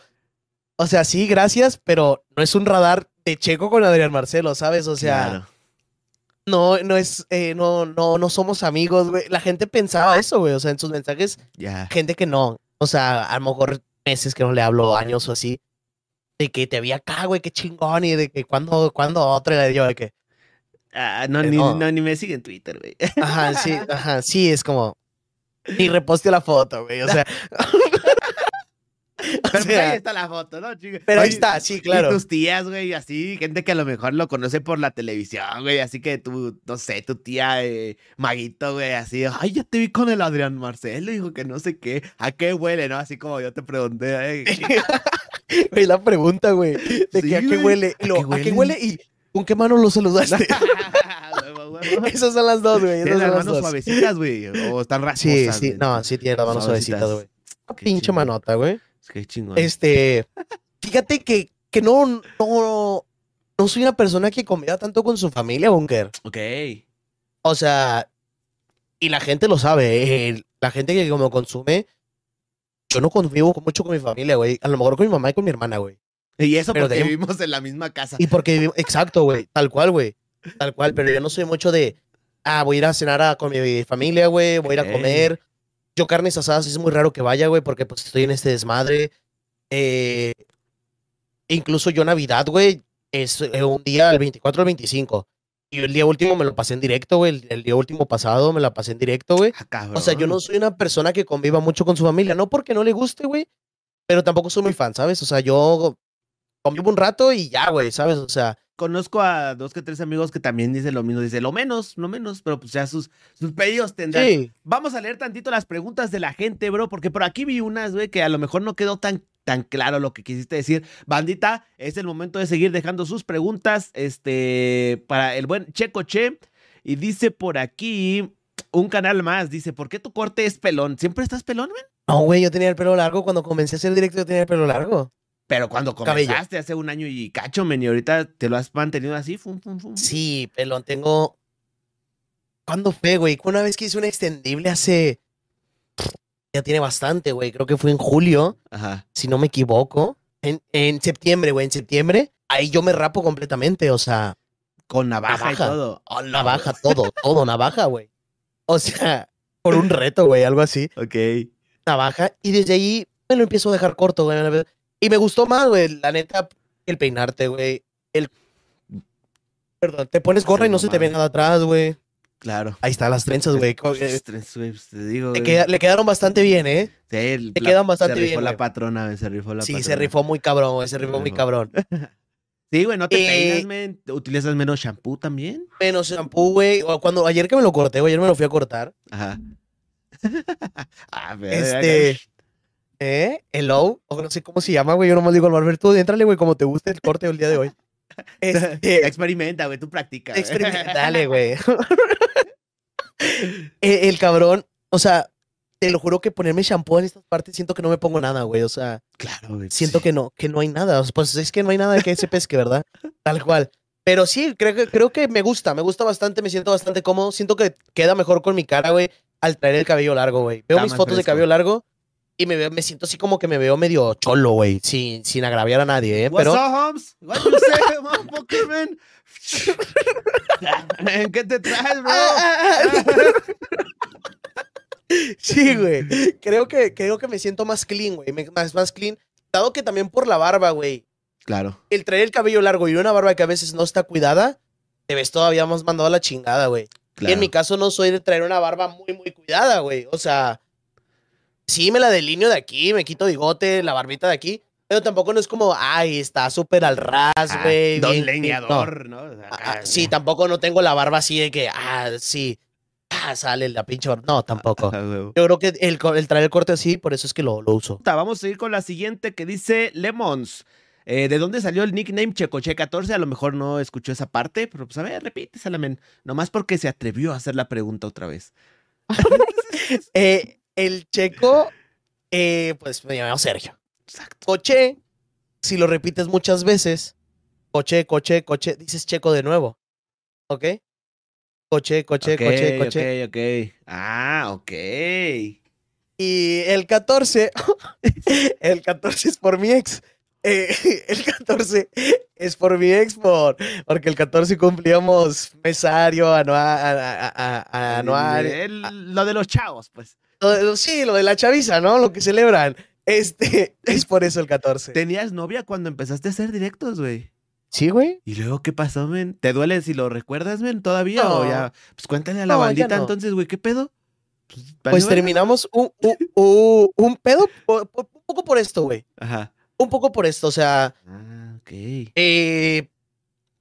o sea, sí, gracias, pero no es un radar de checo con Adrián Marcelo, ¿sabes? O sea, claro. no, no es, eh, no, no, no somos amigos, güey. La gente pensaba eso, güey, o sea, en sus mensajes, Ya. gente que no, o sea, a lo mejor meses que no le hablo, años o así, de que te vi acá, güey, qué chingón, y de que cuando, cuando otra, y yo de que, Ah, no, Eh, ni, no. no, ni me sigue en Twitter, güey. ajá, sí, ajá, sí, es como, y reposte la foto, güey, o sea. Pero pues sea, ahí está la foto, ¿no? chinga? Pero ahí está, sí, Y claro. tus tías, güey, así, gente que a lo mejor lo conoce por la televisión, güey, así que tú, no sé, tu tía eh, Maguito, güey, así, ay, ya te vi con el Adrián Marcelo, dijo que no sé qué, ¿a qué huele, no? Así como yo te pregunté, eh, Güey, la pregunta, güey, de Sí, que a qué huele. Y ¿a lo, qué ¿A qué huele? Y ¿con qué mano lo saludaste? Esas son las dos, güey. Esas las son las manos dos. suavecitas, güey, o están rasposas. Sí, sí, no, sí tiene las manos Suavecitas. güey. Pinche manota, güey. Que chingón. Este, fíjate que, que no, no, no soy una persona que conviva tanto con su familia, Bunker. Ok. O sea, y la gente lo sabe, eh, la gente que como consume, yo no convivo con- mucho con mi familia, güey. A lo mejor con mi mamá y con mi hermana, güey. Y eso porque vivimos en la misma casa. Y porque, vivi- exacto, güey, tal cual, güey. Tal cual, pero yo no soy mucho de, ah, voy a ir a cenar a- con mi familia, güey, voy a ir a comer. Yo carnes asadas es muy raro que vaya, güey, porque pues estoy en este desmadre. Eh, incluso yo Navidad, güey, es eh, un día, el 24 al 25. Y el día último me lo pasé en directo, güey. El, el día último pasado me la pasé en directo, güey. Ah. O sea, yo no soy una persona que conviva mucho con su familia. No porque no le guste, güey. Pero tampoco soy muy fan, ¿sabes? O sea, yo convivo un rato y ya, güey, ¿sabes? O sea, Conozco a dos que tres amigos que también dicen lo mismo. Dice, lo menos, lo menos, pero pues ya sus, sus pedidos tendrán. sí. Vamos a leer tantito las preguntas de la gente, bro, porque por aquí vi unas, güey, que a lo mejor no quedó tan tan claro lo que quisiste decir. Bandita, es el momento de seguir dejando sus preguntas este, para el buen Checo Che. Y dice por aquí un canal más, dice, ¿por qué tu corte es pelón? ¿Siempre estás pelón, men? No, güey, yo tenía el pelo largo. Cuando comencé a hacer directo, yo tenía el pelo largo. Pero cuando comenzaste hace un año y cacho, men, y ahorita te lo has mantenido así, fum, fum, fum. Sí, pelón, tengo. ¿Cuándo fue, güey? Una vez que hice un extendible hace. Ya tiene bastante, güey. Creo que fue en julio. Ajá. Si no me equivoco. En, en septiembre, güey. En septiembre. Ahí yo me rapo completamente. O sea. Con navaja, y todo. Oh, navaja, todo, todo, navaja, güey. O sea, por un reto, güey, algo así. Ok. Navaja. Y desde ahí me lo empiezo a dejar corto, güey. Y me gustó más, güey. La neta, el peinarte, güey. El. Perdón, te pones gorra y no se te ve nada atrás, güey. Claro. Ahí están las trenzas, güey. Las trenzas, güey, pues, te digo. Le, queda- le quedaron bastante bien, ¿eh? Sí, la- quedan bastante Se rifó bien, la patrona, güey, se rifó la Sí, patrona. se rifó muy cabrón, güey. Se rifó muy cabrón. Sí, güey, no te Eh, peinas, men. ¿Utilizas menos shampoo también? Menos shampoo, güey. Cuando, ayer que me lo corté, güey. Ayer me lo fui a cortar. Ajá. ah, pero, Este. ¿Eh? Hello. O no sé cómo se llama, güey. Yo nomás digo al barber, tú entrale, güey, como te guste el corte el día de hoy. Este, Experimenta, güey, tú practica. güey. Experimentale, güey. el, el cabrón, o sea, te lo juro que ponerme shampoo en estas partes siento que no me pongo nada, güey. O sea, Claro, güey. siento sí. que no, que no hay nada. O sea, pues es que no hay nada que se pesque, ¿verdad? Tal cual. Pero sí, creo que, creo que me gusta, me gusta bastante, me siento bastante cómodo. Siento que queda mejor con mi cara, güey, al traer el cabello largo, güey. Veo Está mis fotos de cabello largo y me, veo, me siento así como que me veo medio cholo, güey, sin, sin agraviar a nadie, ¿eh? What's Pero up, Holmes? What you say, motherfucker, man? ¿En qué te traes, bro? Sí, güey. Creo que, creo que me siento más clean, güey. Más, más clean. Dado que también por la barba, güey. Claro. El traer el cabello largo y una barba que a veces no está cuidada, te ves todavía más mandado a la chingada, güey. Y en mi caso no soy de traer una barba muy, muy cuidada, güey. O sea, sí me la delineo de aquí, me quito bigote, la barbita de aquí. Pero tampoco no es como, ay, está súper al ras, Ah, güey. Don bien- leñador, ¿no? Ah, ah, sí, tampoco no tengo la barba así de que, ah, sí, ah, sale la pinche barba. No, tampoco. Ah. Yo creo que el, traer el corte así, por eso es que lo, lo uso. Vamos a seguir con la siguiente que dice Lemons. Eh, ¿De dónde salió el nickname Checoche14? A lo mejor no escuchó esa parte, pero pues a ver, repítesela, men. Nomás porque se atrevió a hacer la pregunta otra vez. Eh, el checo, eh, pues me llamo Sergio. Exacto. Coche, si lo repites muchas veces, coche, coche, coche, dices checo de nuevo. ¿Ok? Coche, coche, Ok, coche, coche. Ok, ok. Ah, ok. Y el 14, el 14 es por mi ex. Eh, el 14 es por mi ex, por, porque el 14 cumplíamos mesario, anual, a- a- a- anual. El- lo de los chavos, pues. Lo de- sí, lo de la chaviza, ¿no? Lo que celebran. Este, es por eso el 14. ¿Tenías novia cuando empezaste a hacer directos, güey? Sí, güey. ¿Y luego qué pasó, men? ¿Te duele si lo recuerdas, men, todavía? ¿O ya? Pues cuéntale a la No, bandita no. entonces, güey, ¿qué pedo? Pues, Pues terminamos un, un, un- un pedo, por- por- un poco por esto, güey. Ajá. Un poco por esto, o sea, Ah, ok. eh,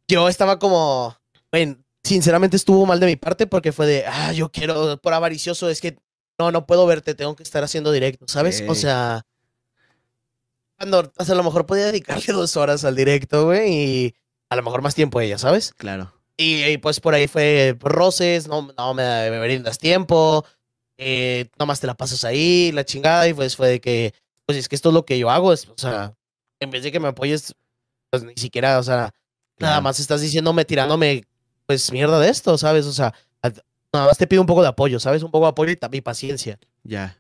yo estaba como, bueno, sinceramente estuvo mal de mi parte porque fue de, ah, yo quiero, por avaricioso, es que no, no puedo verte, tengo que estar haciendo directo, ¿sabes? O sea, cuando, o sea, a lo mejor podía dedicarle dos horas al directo, güey, y a lo mejor más tiempo ella, ¿sabes? Claro. Y, y, pues por ahí fue roces, no, no me, me brindas tiempo, eh, nomás te la pasas ahí, la chingada, y pues fue de que, pues es que esto es lo que yo hago, es, o sea, en vez de que me apoyes, pues ni siquiera, o sea, nada más estás diciéndome, tirándome, pues mierda de esto, ¿sabes? O sea, nada más te pido un poco de apoyo, ¿sabes? Un poco de apoyo y también paciencia. Ya.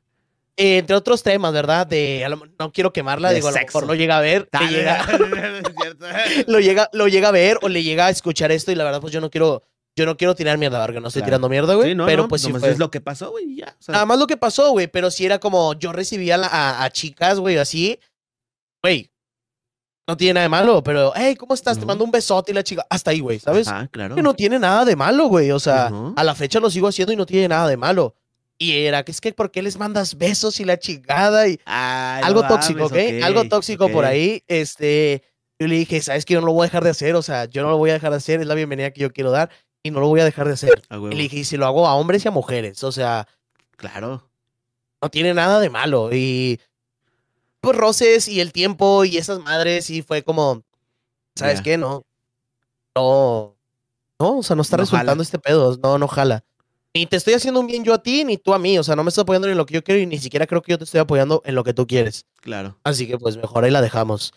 Eh, entre otros temas, ¿verdad? De, lo- no quiero quemarla, De digo, a lo sexo. mejor lo llega a ver, le Dale, llega, lo llega, lo llega a ver o le llega a escuchar esto y la verdad pues yo no quiero, yo no quiero tirar mierda, porque no estoy Claro. tirando mierda, güey. Sí, no, pero no, pues sí fue. es lo que pasó, güey, y ya. o sea, Nada más lo que pasó, güey, pero sí era como yo recibía a chicas, güey, así, güey, no tiene nada de malo, pero, hey, ¿cómo estás? Te No. mando un besote y la chica, hasta ahí, güey, ¿sabes? Ajá, claro. Que no tiene nada de malo, güey, o sea, Ujú. a la fecha lo sigo haciendo y no tiene nada de malo. Y era que es que, ¿por qué les mandas besos y la chingada? Y Ay, no algo mames, tóxico, ¿ok? Algo tóxico por ahí. Este, yo le dije, ¿sabes que Yo no lo voy a dejar de hacer, o sea, yo no lo voy a dejar de hacer, es la bienvenida que yo quiero dar y no lo voy a dejar de hacer. A Y le dije, y si lo hago a hombres y a mujeres, o sea, Claro. no tiene nada de malo. Y pues, roces y el tiempo y esas madres y fue como, ¿sabes Ya. qué? No. No. No, o sea, no está No resultando jala. este pedo. No, no jala. Ni te estoy haciendo un bien yo a ti, ni tú a mí. O sea, no me estás apoyando en lo que yo quiero y ni siquiera creo que yo te estoy apoyando en lo que tú quieres. Claro. Así que pues mejor ahí la dejamos.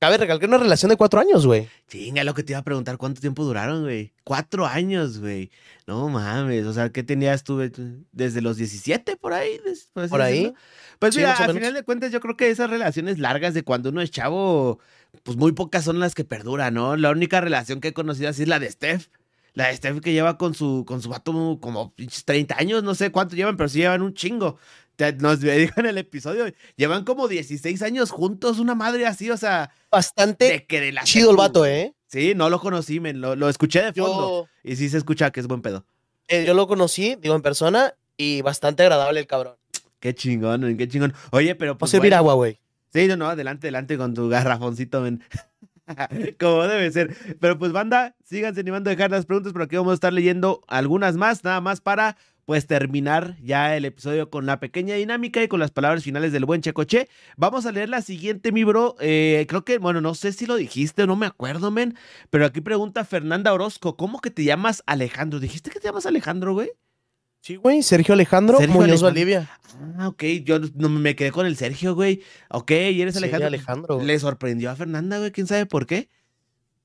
Cabe recalcar una relación de cuatro años, güey. Chinga, lo que te iba a preguntar, ¿cuánto tiempo duraron, güey? Cuatro años, güey. No mames, o sea, ¿qué tenías tú desde los 17 por ahí? Por ahí. decirlo? Pues Sí, mira, al final de cuentas yo creo que esas relaciones largas de cuando uno es chavo, pues muy pocas son las que perduran, ¿no? La única relación que he conocido así es la de Steph. La de Steph que lleva con su, con su vato como pinches 30 años, no sé cuánto llevan, pero sí llevan un chingo. Nos dijo en el episodio, llevan como 16 años juntos, una madre así, o sea, Bastante que chido el vato. ¿eh? Sí, no lo conocí, men, lo, lo escuché de fondo. Yo, Y sí se escucha que es buen pedo. eh, yo lo conocí, digo, en persona y bastante agradable el cabrón. Qué chingón, men, qué chingón. Oye, pero Va a pues. servir agua, güey. Sí, no, no, adelante, adelante con tu garrafoncito, men. Como debe ser. Pero pues, banda, síganse animando a dejar las preguntas, pero aquí vamos a estar leyendo algunas más, nada más para pues terminar ya el episodio con la pequeña dinámica y con las palabras finales del buen Checoche. Vamos a leer la siguiente, mi bro. Eh, creo que, bueno, no sé si lo dijiste o no me acuerdo, men, pero aquí pregunta Fernanda Orozco, ¿cómo que te llamas Alejandro? ¿Dijiste que te llamas Alejandro, güey? Sí, güey. Sergio Alejandro Sergio Muñoz Alejandro. Valdivia. Ah, ok, yo no me quedé con el Sergio, güey. Ok, y eres Sí, Alejandro. Alejandro, güey. Le sorprendió a Fernanda, güey, quién sabe por qué.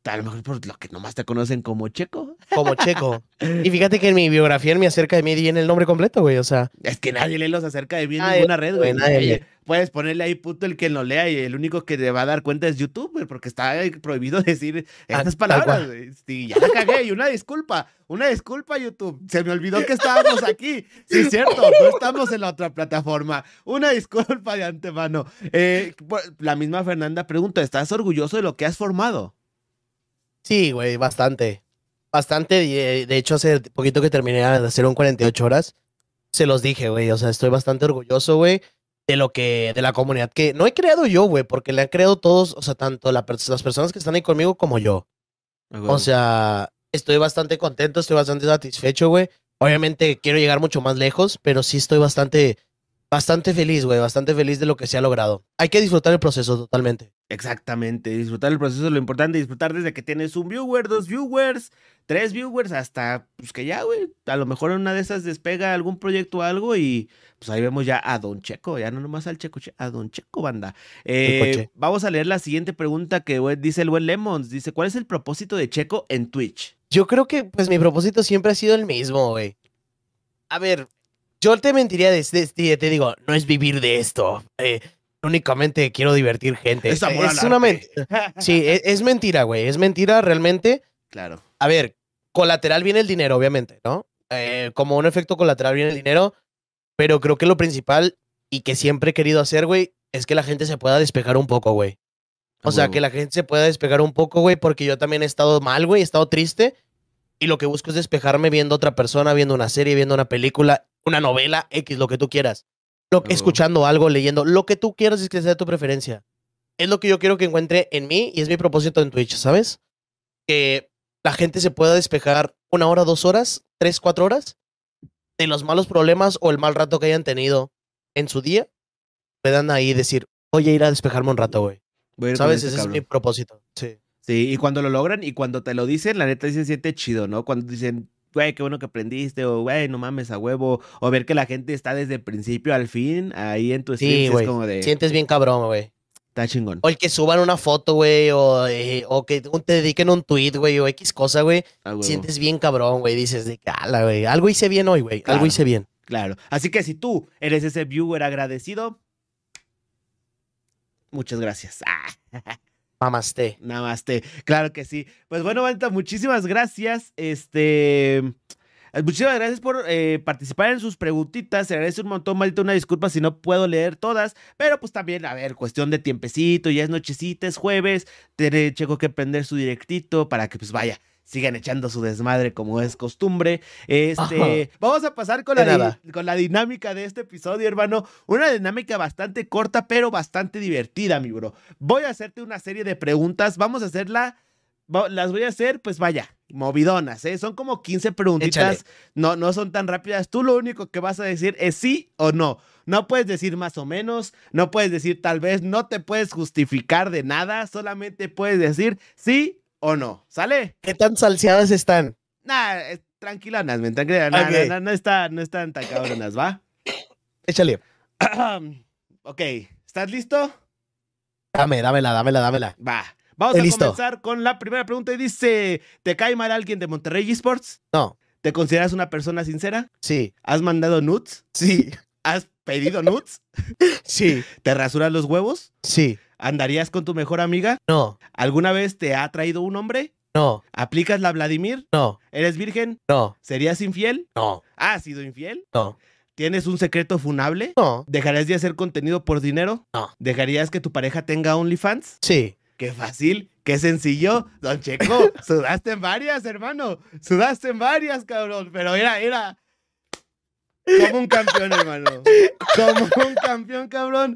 A lo mejor por lo que nomás te conocen como Checo. Como checo. Y fíjate que en mi biografía, en mi acerca de mí, viene el nombre completo, güey. O sea, Es que nadie lee los acerca de mí en Nadie, ninguna red, güey. nadie. Puedes ponerle ahí puto el que lo lea y el único que te va a dar cuenta es YouTube, güey, porque está eh, prohibido decir Ah, estas palabras, güey. Sí, ya la cagué y una disculpa, una disculpa, YouTube. Se me olvidó que estábamos aquí. Sí, es cierto, no estamos en la otra plataforma. Una disculpa de antemano. Eh, la misma Fernanda pregunta, ¿estás orgulloso de lo que has formado? Sí, güey, bastante. Bastante. eh, De hecho, hace poquito que terminé de hacer un 48 horas, se los dije, güey. O sea, estoy bastante orgulloso, güey, de lo que, de la comunidad que no he creado yo, güey, porque le han creado todos, o sea, tanto la las personas que están ahí conmigo como yo. O sea, estoy bastante contento, estoy bastante satisfecho, güey. Obviamente quiero llegar mucho más lejos, pero sí estoy bastante, bastante feliz, güey, bastante feliz de lo que se ha logrado. Hay que disfrutar el proceso totalmente. Exactamente, disfrutar el proceso es lo importante, disfrutar desde que tienes un viewer, dos viewers, tres viewers, hasta pues que ya, güey, a lo mejor en una de esas despega algún proyecto o algo y pues ahí vemos ya a Don Checo, ya no nomás al Checo, che- a Don Checo, banda. Eh, vamos a leer la siguiente pregunta que dice el buen Lemons, dice, ¿cuál es el propósito de Checo en Twitch? Yo creo que, pues, mi propósito siempre ha sido el mismo, güey. A ver, yo te mentiría de, de- te digo, no es vivir de esto. eh, únicamente quiero divertir gente. Es amor al una arte. mentira. Sí, es, es mentira, güey. Es mentira realmente. Claro. A ver, colateral viene el dinero, obviamente, ¿no? Eh, como un efecto colateral viene el dinero, pero creo que lo principal y que siempre he querido hacer, güey, es que la gente se pueda despejar un poco, güey. O sea, que la gente se pueda despegar un poco, güey, porque yo también he estado mal, güey, he estado triste. Y lo que busco es despejarme viendo otra persona, viendo una serie, viendo una película, una novela, X, lo que tú quieras. Lo, Oh. Escuchando algo, leyendo, lo que tú quieras es que sea tu preferencia. Es lo que yo quiero que encuentre en mí y es mi propósito en Twitch, ¿sabes? Que la gente se pueda despejar una hora, dos horas, tres, cuatro horas de los malos problemas o el mal rato que hayan tenido en su día. Puedan ahí decir, voy a ir a despejarme un rato, güey. ¿Sabes? ese es mi propósito. Sí. Sí, y cuando lo logran y cuando te lo dicen, la neta sí se siente chido, ¿no? Cuando dicen, güey, qué bueno que aprendiste, o güey, no mames a huevo, o ver que la gente está desde el principio al fin ahí en tu Sí, es güey. como de, Sientes bien cabrón, güey. está chingón. O el que suban una foto, güey, o, eh, o que te dediquen un tweet, güey, o X cosa, güey. Sientes bien cabrón, güey. Dices de cala, güey. Algo hice bien hoy, güey. Claro. Algo hice bien. Claro. Así que si tú eres ese viewer agradecido, muchas gracias. Ah, Mamaste. namaste. Claro que sí. Pues bueno, Banta, muchísimas gracias. Este. eh, Muchísimas gracias por eh, participar en sus preguntitas. Se agradece un montón, maldita una disculpa si no puedo leer todas. Pero pues también, a ver, cuestión de tiempecito, ya es nochecita, es jueves. Tiene Checo que prender su directito para que pues vaya. Sigan echando su desmadre como es costumbre. Este, Ajá. vamos a pasar con la, con la dinámica de este episodio, hermano. Una dinámica bastante corta, pero bastante divertida, mi bro. Voy a hacerte una serie de preguntas. Vamos a hacerla. Las voy a hacer, pues vaya, movidonas, ¿eh? Son como 15 preguntitas, Échale. no, no son tan rápidas. Tú lo único que vas a decir es sí o no. No puedes decir más o menos, no puedes decir tal vez, no te puedes justificar de nada, solamente puedes decir sí o no. ¿Sale? ¿Qué tan salseadas están? Nah, es- tranquilonas, men, tranquilas, nah, Ok. nah, nah, no, está, no están tan cabronas, ¿va? Échale. ok, ¿estás listo? Dame, dámela, dámela, dámela. Va. Vamos Estoy a listo. comenzar con la primera pregunta y dice, ¿te cae mal alguien de Monterrey Esports? No. ¿Te consideras una persona sincera? Sí. ¿Has mandado nudes? Sí. ¿Has pedido nudes? Sí. ¿Te rasuras los huevos? Sí. ¿Andarías con tu mejor amiga? No. ¿Alguna vez te ha traído un hombre? No. ¿Aplicas la Vladimir? No. ¿Eres virgen? No. ¿Serías infiel? No. ¿Has sido infiel? No. ¿Tienes un secreto funable? No. ¿Dejarías de hacer contenido por dinero? No. ¿Dejarías que tu pareja tenga OnlyFans? Sí. Qué fácil, qué sencillo. Don Checo, sudaste en varias, hermano. Sudaste en varias, cabrón. Pero era, era como un campeón, hermano. Como un campeón, cabrón.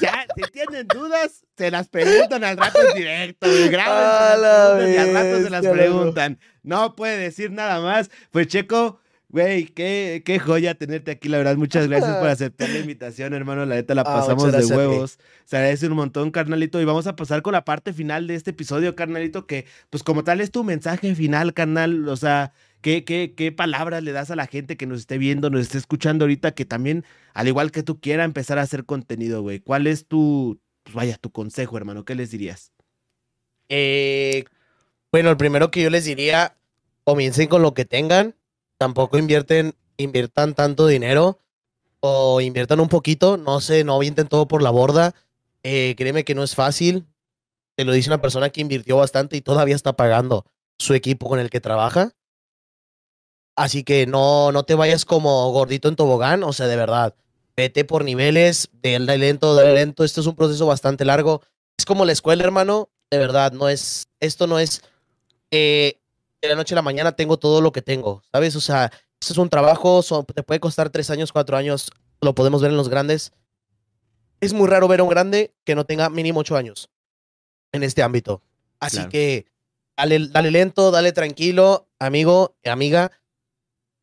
Ya, si tienen dudas, se las preguntan al rato en directo. Graben, y al rato se las preguntan. No puede decir nada más. Pues Checo, güey, qué, qué joya tenerte aquí, la verdad. Muchas gracias por aceptar la invitación, hermano. La neta la Ah, pasamos de huevos. Se agradece un montón, carnalito. Y vamos a pasar con la parte final de este episodio, carnalito, que pues como tal es tu mensaje final, carnal. O sea, ¿qué, qué, qué palabras le das a la gente que nos esté viendo, nos esté escuchando ahorita, que también, al igual que tú, quiera empezar a hacer contenido, güey? ¿Cuál es tu, pues vaya, tu consejo, hermano? ¿Qué les dirías? Eh, bueno, el primero que yo les diría, comiencen con lo que tengan. Tampoco invierten, inviertan tanto dinero o inviertan un poquito. No sé, no avienten todo por la borda. Eh, créeme que no es fácil. Te lo dice una persona que invirtió bastante y todavía está pagando su equipo con el que trabaja. Así que no, no te vayas como gordito en tobogán, o sea, de verdad. Vete por niveles, dale lento, dale lento. Esto es un proceso bastante largo. Es como la escuela, hermano. De verdad, no es, esto no es eh, de la noche a la mañana tengo todo lo que tengo, ¿sabes? O sea, esto es un trabajo, son- te puede costar tres años, cuatro años, lo podemos ver en los grandes. Es muy raro ver a un grande que no tenga mínimo ocho años en este ámbito. Así Claro. que dale, dale lento, dale tranquilo, amigo, amiga.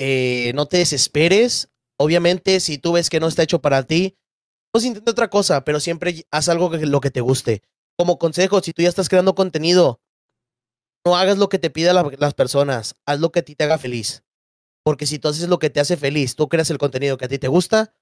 Eh, no te desesperes. Obviamente, si tú ves que no está hecho para ti, pues intenta otra cosa, pero siempre haz algo que lo que te guste. Como consejo, si tú ya estás creando contenido, no hagas lo que te pidan la- las personas, haz lo que a ti te haga feliz. Porque si tú haces lo que te hace feliz, tú creas el contenido que a ti te gusta,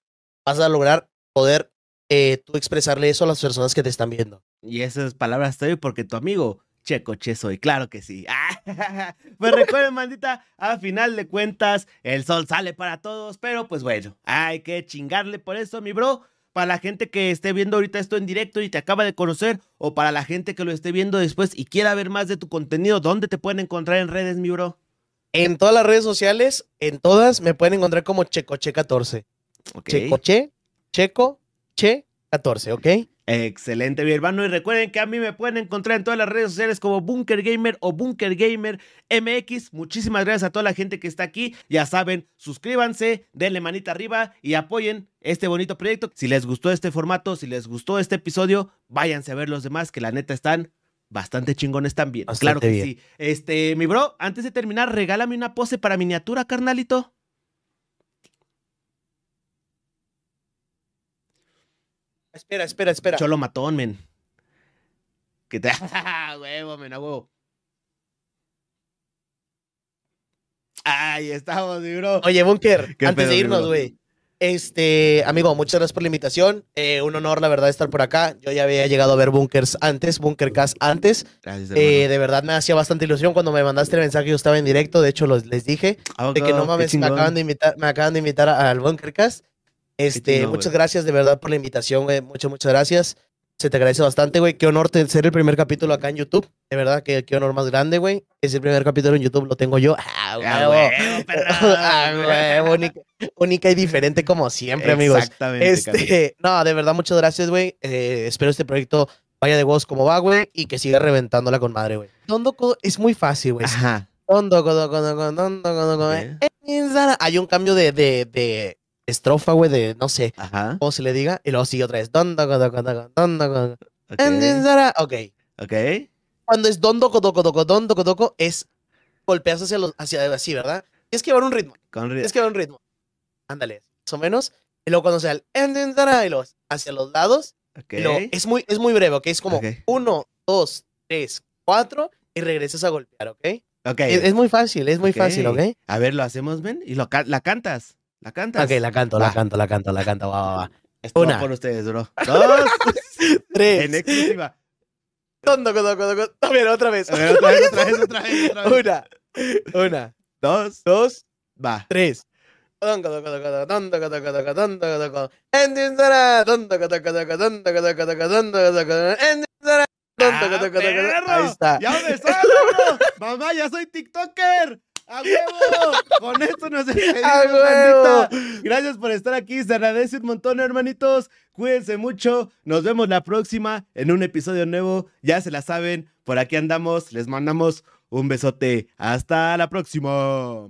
vas a lograr poder eh, tú expresarle eso a las personas que te están viendo. Y esas palabras estoy porque tu amigo Checo Che soy, claro que sí. Ah, pues recuerden, mandita, a final de cuentas, el sol sale para todos, pero pues bueno, hay que chingarle por eso, mi bro. Para la gente que esté viendo ahorita esto en directo y te acaba de conocer, o para la gente que lo esté viendo después y quiera ver más de tu contenido, ¿dónde te pueden encontrar en redes, mi bro? En todas las redes sociales, en todas, me pueden encontrar como Checoche14. Ok. Checoche, Checo, Che 14, ¿ok? Excelente, mi hermano. Y recuerden que a mí me pueden encontrar en todas las redes sociales como Bunker Gamer o Bunker Gamer MX. Muchísimas gracias a toda la gente que está aquí. Ya saben, suscríbanse, denle manita arriba y apoyen este bonito proyecto. Si les gustó este formato, si les gustó este episodio, váyanse a ver los demás que la neta están bastante chingones también. Bastante claro que bien. sí. Este, mi bro, antes de terminar, regálame una pose para miniatura, carnalito. Espera, espera, espera. Cholo matón, men. Que te. huevo, men, a huevo. Ahí estamos, mi bro. Oye, Bunker, ¿Qué antes pedo, de irnos, güey. Este, amigo, muchas gracias por la invitación. Eh, un honor, la verdad, estar por acá. Yo ya había llegado a ver Bunkers antes, Bunkercast antes. Gracias, Eh, de verdad me hacía bastante ilusión cuando me mandaste el mensaje. Yo estaba en directo, de hecho, los, les dije hermano. de que no Oh, mames, me acaban de invitar, me acaban de invitar al Bunkercast. Este, muchas güey. gracias de verdad por la invitación, güey. Muchas, muchas gracias. Se te agradece bastante, güey. Qué honor ser el primer capítulo acá en YouTube. De verdad, qué, qué honor más grande, güey. Es el primer capítulo en YouTube, lo tengo yo. Ah, Ah, perro. Ah, única, única y diferente como siempre, amigos. Exactamente. Este, no, de verdad, muchas gracias, güey. Eh, espero este proyecto vaya de voz como va, güey, y que siga reventándola con madre, güey. Dondoco es muy fácil, güey. Ajá. Dondoco, dondoco, dondoco, dondoco, dondoco. Hay un cambio de, de, de estrofa, güey, de no sé Ajá. cómo se le diga, y luego sigue otra vez. Ok. Ok. Ok. Cuando es dondoco, doco, doco, dondoco, doco, es golpeas hacia los, hacia así, ¿verdad? Tienes que llevar un ritmo. Con ri- Tienes que llevar un ritmo. Ándale, más o menos. Y luego cuando sea el y luego hacia los lados. Ok. y luego es muy, es muy breve, ¿ok? Es como Ok. uno, dos, tres, cuatro y regresas a golpear, ¿ok? Ok. Es, es muy fácil, es muy Ok. fácil, ¿ok? A ver, lo hacemos, ven. Y lo la cantas. La cantas. Ok, la canto, Va. la canto, la canto, la canto, va, va, va. Esto va Una. por ustedes, bro. Dos. en Tres. exclusiva. Tondo, tondo, tondo. A ver, otra vez. A ver, otra vez, otra vez, otra vez, otra vez. Una, una, Dos. dos, Va. tres. ¡Ah! Ahí está. ¡Ya me sale, bro! ¡Mamá, ya soy TikToker! ¡A huevo! Con esto nos despedimos, ¡A huevo! bandita. Gracias por estar aquí. Se agradece un montón, hermanitos. Cuídense mucho. Nos vemos la próxima en un episodio nuevo. Ya se la saben. Por aquí andamos. Les mandamos un besote. Hasta la próxima.